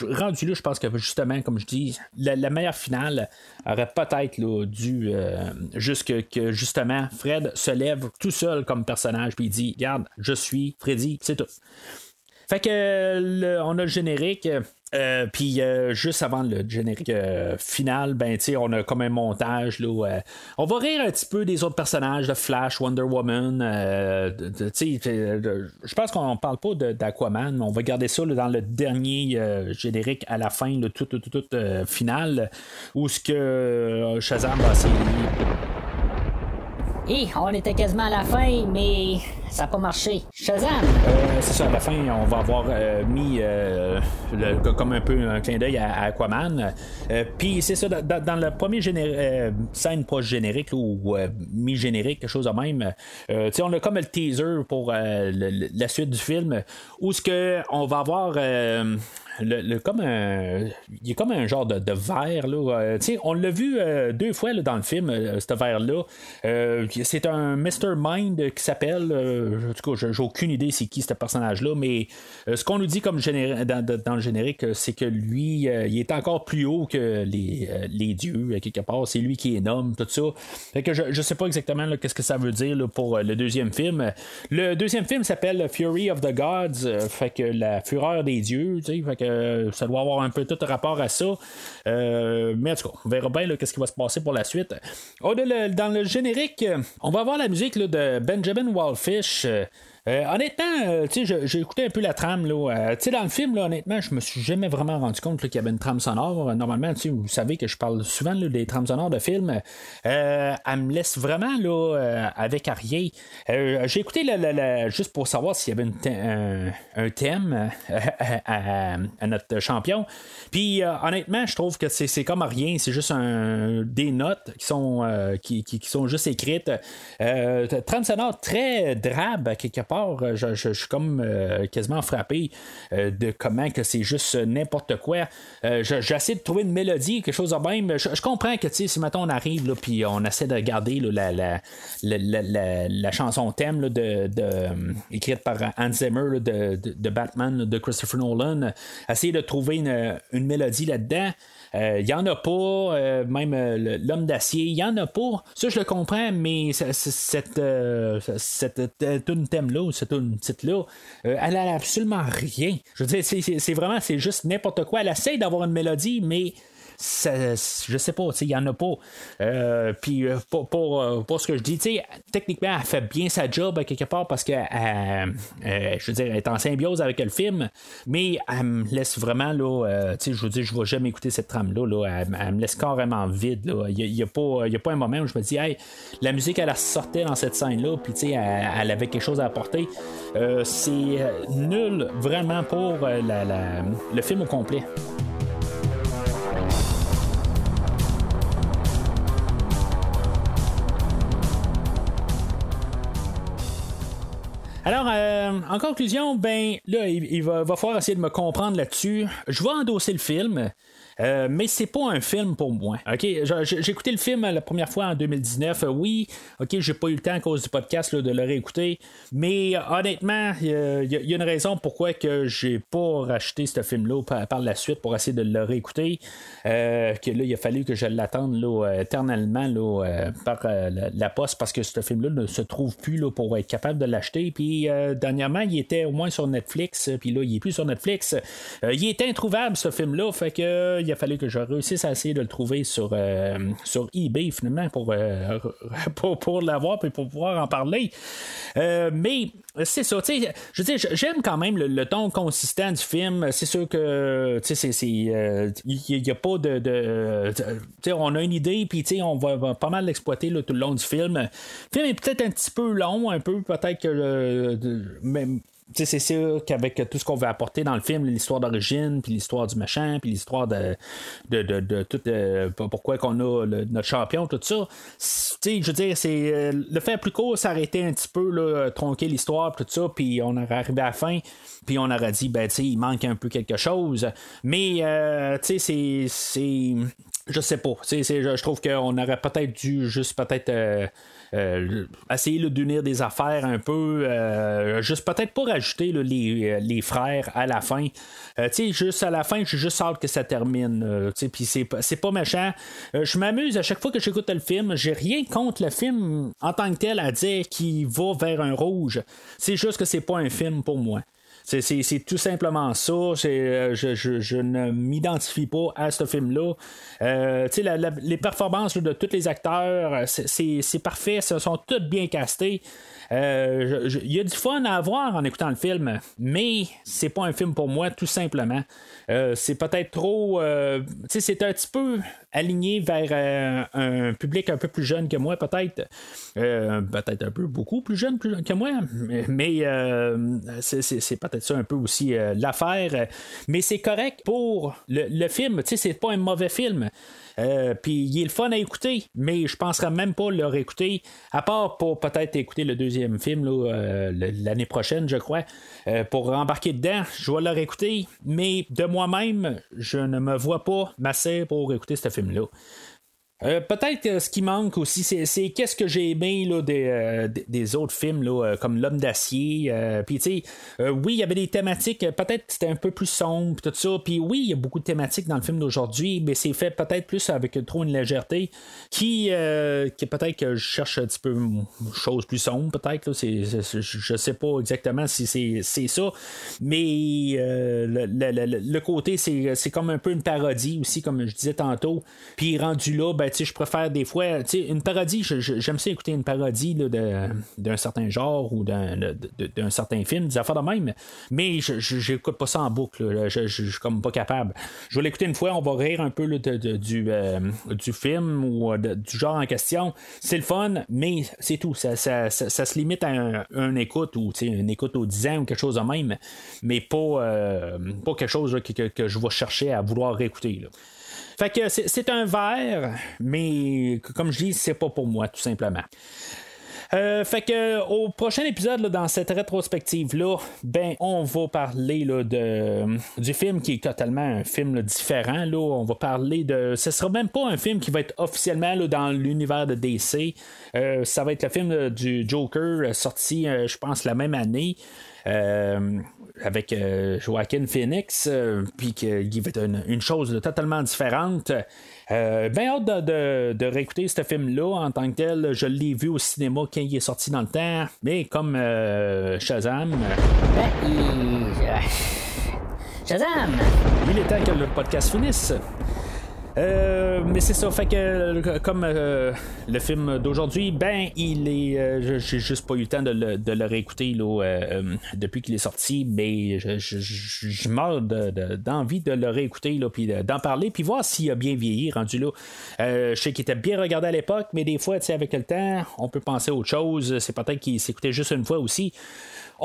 rendu là, je pense que justement, comme je dis, la, meilleure finale aurait peut-être dû juste que, justement Fred se lève tout seul comme personnage puis il dit Regarde, je suis Freddy, c'est tout. Fait que on a le générique. euh, puis euh, juste avant le générique euh, final, ben on a comme un montage là. euh, on va rire un petit peu des autres personnages de Flash, Wonder Woman. je pense qu'on parle pas d'Aquaman. On va garder ça dans le dernier générique à la fin, le tout tout tout, final, où ce que Shazam va essayer Hé, on était quasiment à la fin, mais ça n'a pas marché. Shazam! Euh, c'est ça, à la fin, on va avoir euh, mis euh, comme un peu un clin d'œil à, à Aquaman. Euh, Puis c'est ça, dans, premier géné- euh, scène proche générique là, ou euh, mi-générique, quelque chose de même, on a comme le teaser pour la suite du film où ce que on va avoir. Le, le- comme un il a comme un genre de, de verre là euh, on l'a vu euh, deux fois là, dans le film euh, ce verre là c'est un Mr. Mind qui s'appelle en tout cas j'ai aucune idée c'est qui ce personnage là mais ce qu'on nous dit comme dans, dans- le générique c'est que lui il est encore plus haut que les, les dieux quelque part. C'est lui qui est nomme tout ça. Fait que je, je sais pas exactement qu'est-ce que ça veut dire pour le deuxième film. Le deuxième film s'appelle Fury of the Gods fait que la fureur des dieux fait que ça doit avoir un peu tout rapport à ça. Euh, mais en tout cas on verra bien qu'est-ce qui va se passer pour la suite. Dans le générique on va avoir la musique de Benjamin Wallfish honnêtement, euh, tu sais, j'ai écouté un peu la trame. Là, euh, dans le film, honnêtement, je me suis jamais vraiment rendu compte qu'il y avait une trame sonore. Normalement, vous savez que je parle souvent des trames sonores de films. elle me laisse vraiment là, avec rien. j'ai écouté juste pour savoir s'il y avait un, thème à, notre champion. Puis honnêtement, je trouve que c'est comme rien. C'est juste des notes qui sont, qui, qui, sont juste écrites. trame sonore très drabe quelque part euh, je, suis comme euh, quasiment frappé euh, de comment que c'est juste n'importe quoi. J'essaie de trouver une mélodie, quelque chose de même. Je, comprends que si maintenant on arrive là, puis on essaie de garder la, chanson thème de, écrite par Hans Zimmer de, Batman de Christopher Nolan, essayer de trouver une mélodie là-dedans. Il euh, n'y en a pas, euh, même euh, l'homme d'acier, il n'y en a pas. Ça, je le comprends, mais cette, cette une thème-là, cette une titre-là, elle a absolument rien. Je veux dire, c'est vraiment, c'est juste n'importe quoi. Elle essaie d'avoir une mélodie, mais je sais pas, il y en a pas. Euh, puis euh, pour, euh, pour, ce que je dis, techniquement, elle fait bien sa job quelque part parce que, je veux dire, elle est en symbiose avec le film, mais elle me laisse vraiment, là, je veux dire, je vais jamais écouter cette trame-là, là, elle, me laisse carrément vide. Il n'y a, pas, a pas un moment où je me dis, hey, la musique, elle sortait dans cette scène-là, puis elle, elle avait quelque chose à apporter. c'est nul vraiment pour le film au complet. En conclusion, ben là, il, va, falloir essayer de me comprendre là-dessus. Je vais endosser le film. Euh, mais c'est pas un film pour moi. Ok, j'ai écouté le film la première fois en 2019. oui, ok, j'ai pas eu le temps à cause du podcast de le réécouter. Mais honnêtement, il y, a une raison pourquoi que j'ai pas racheté ce film-là par, la suite pour essayer de le réécouter. Euh, que là, il a fallu que je l'attende là, éternellement là, par la, poste parce que ce film-là ne se trouve plus là, pour être capable de l'acheter. Puis dernièrement, il était au moins sur Netflix. Puis là, il est plus sur Netflix. il est introuvable ce film-là. Fait que il a fallu que je réussisse à essayer de le trouver sur, euh, sur eBay finalement pour, euh, pour, pour l'avoir et pour pouvoir en parler. Euh, mais c'est ça, tu sais, je veux dire, j'aime quand même le, ton consistant du film. C'est sûr que, tu sais, il n'y a pas de. tu sais, on a une idée, puis, tu sais, on va, pas mal l'exploiter tout le long du film. Le film est peut-être un petit peu long, un peu, peut-être que. C'est sûr qu'avec tout ce qu'on veut apporter dans le film, l'histoire d'origine, puis l'histoire du machin, puis l'histoire de, de, de, tout euh, pourquoi qu'on a notre champion, tout ça. Je veux dire, c'est euh, le fait plus court s'arrêter un petit peu, là, tronquer l'histoire, tout ça, puis on aurait arrivé à la fin, puis on aurait dit, ben, il manque un peu quelque chose. Mais, euh, tu sais, c'est. Je sais pas. je trouve qu'on aurait peut-être dû juste peut-être euh, essayer d'unir des affaires un peu, euh, juste peut-être pour rajouter les, les, frères à la fin. Euh, tu sais, juste à la fin, j'ai juste hâte que ça termine. tu sais, puis c'est pas méchant. je m'amuse à chaque fois que j'écoute le film. J'ai rien contre le film en tant que tel à dire qu'il va vers un rouge. C'est juste que c'est pas un film pour moi. C'est tout simplement ça. Euh, je, ne m'identifie pas à ce film-là. Euh, les performances de tous les acteurs, c'est parfait. Ils sont tous bien castés. Euh, il y a du fun à avoir en écoutant le film, mais c'est pas un film pour moi, tout simplement. Euh, c'est peut-être trop. Euh, sais, c'est un petit peu aligné vers un public un peu plus jeune que moi, peut-être. peut-être un peu beaucoup plus jeune que moi, mais c'est peut-être ça un peu aussi l'affaire. Mais c'est correct pour le, le film. C'est pas un mauvais film. Euh, puis il est le fun à écouter, mais je penserais même pas le réécouter, à part pour peut-être écouter le deuxième film euh, l'année prochaine, je crois, euh, pour embarquer dedans. Je vais le réécouter, mais de moi-même, je ne me vois pas masser pour écouter ce film-là. Euh, peut-être ce qui manque aussi, c'est, qu'est-ce que j'ai aimé là, des, euh, autres films là, euh, comme L'homme d'acier. puis tu sais, oui, il y avait des thématiques, peut-être c'était un peu plus sombre, tout ça. Puis oui, il y a beaucoup de thématiques dans le film d'aujourd'hui, mais c'est fait peut-être plus avec trop une légèreté qui, qui peut-être que je cherche un petit peu chose plus sombre, peut-être. Je sais pas exactement si c'est, ça, mais le, côté, c'est, comme un peu une parodie aussi, comme je disais tantôt. Puis rendu là, ben, je préfère des fois, une parodie, j'aime ça écouter une parodie d'un certain genre ou d'un certain film, des affaires de même, mais je n'écoute pas ça en boucle, je suis comme pas capable. Je vais l'écouter une fois, on va rire un peu du, du film ou du genre en question. C'est le fun, mais c'est tout. Ça, se limite à un, écoute ou une écoute au 10 ans ou quelque chose de même, mais pas, pas quelque chose que, que, je vais chercher à vouloir réécouter. Fait que c'est un verre, mais comme je dis, c'est pas pour moi, tout simplement. Euh, fait que au prochain épisode dans cette rétrospective là, ben on va parler là, de du film qui est totalement un film différent là, on va parler de ce sera même pas un film qui va être officiellement dans l'univers de DC. Euh, ça va être le film du Joker sorti je pense la même année. Euh, avec euh, Joaquin Phoenix, euh, puis qu'il va être une, chose totalement différente. Euh, bien hâte de, réécouter ce film-là en tant que tel. Je l'ai vu au cinéma quand il est sorti dans le temps, mais comme Shazam. Ben, Shazam! Il est temps que le podcast finisse. Euh, mais c'est ça, fait que comme euh, le film d'aujourd'hui, ben il est. Euh, j'ai juste pas eu le temps de le, réécouter là, depuis qu'il est sorti, mais je, je, meurs d'envie de, le réécouter puis d'en parler, puis voir s'il a bien vieilli rendu là. je sais qu'il était bien regardé à l'époque, mais des fois, avec le temps, on peut penser à autre chose. C'est peut-être qu'il s'écoutait juste une fois aussi.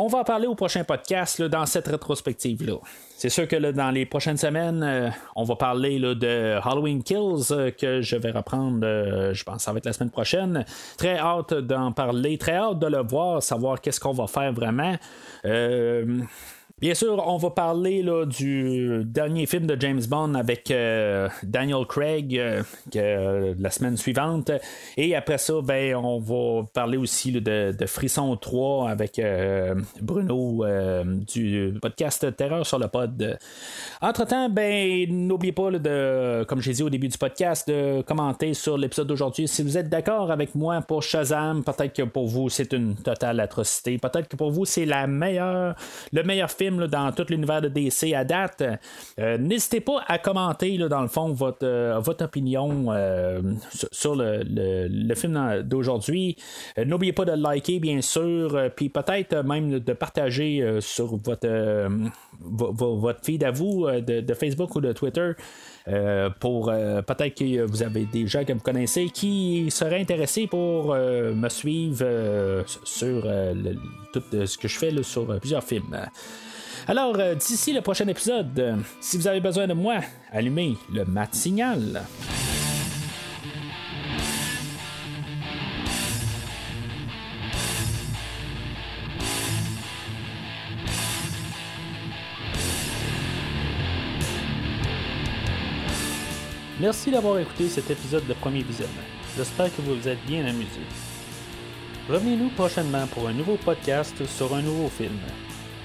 On va parler au prochain podcast dans cette rétrospective-là. C'est sûr que dans les prochaines semaines, euh, on va parler de Halloween Kills euh, que je vais reprendre, euh, je pense que ça va être la semaine prochaine. Très hâte d'en parler, très hâte de le voir, savoir qu'est-ce qu'on va faire vraiment. Bien sûr, on va parler là, du dernier film de James Bond avec euh, Daniel Craig euh, euh, la semaine suivante. Et après ça, ben, on va parler aussi de, Frisson 3 avec Bruno du podcast Terreur sur le pod. Entre-temps, ben, n'oubliez pas, de, comme j'ai dit au début du podcast, de commenter sur l'épisode d'aujourd'hui. Si vous êtes d'accord avec moi pour Shazam, peut-être que pour vous, c'est une totale atrocité. Peut-être que pour vous, c'est la meilleure, le meilleur film dans tout l'univers de DC à date. Euh, n'hésitez pas à commenter dans le fond votre, euh, opinion euh, sur le, film d'aujourd'hui. N'oubliez pas de liker bien sûr, puis peut-être même de partager sur votre, votre feed à vous de, Facebook ou de Twitter. pour peut-être que vous avez des gens que vous connaissez qui seraient intéressés pour me suivre sur tout ce que je fais sur plusieurs films. Alors, euh, d'ici le prochain épisode, euh, si vous avez besoin de moi, allumez le mat signal. Merci d'avoir écouté cet épisode de Premier Visionnement. J'espère que vous vous êtes bien amusé. Revenez-nous prochainement pour un nouveau podcast sur un nouveau film.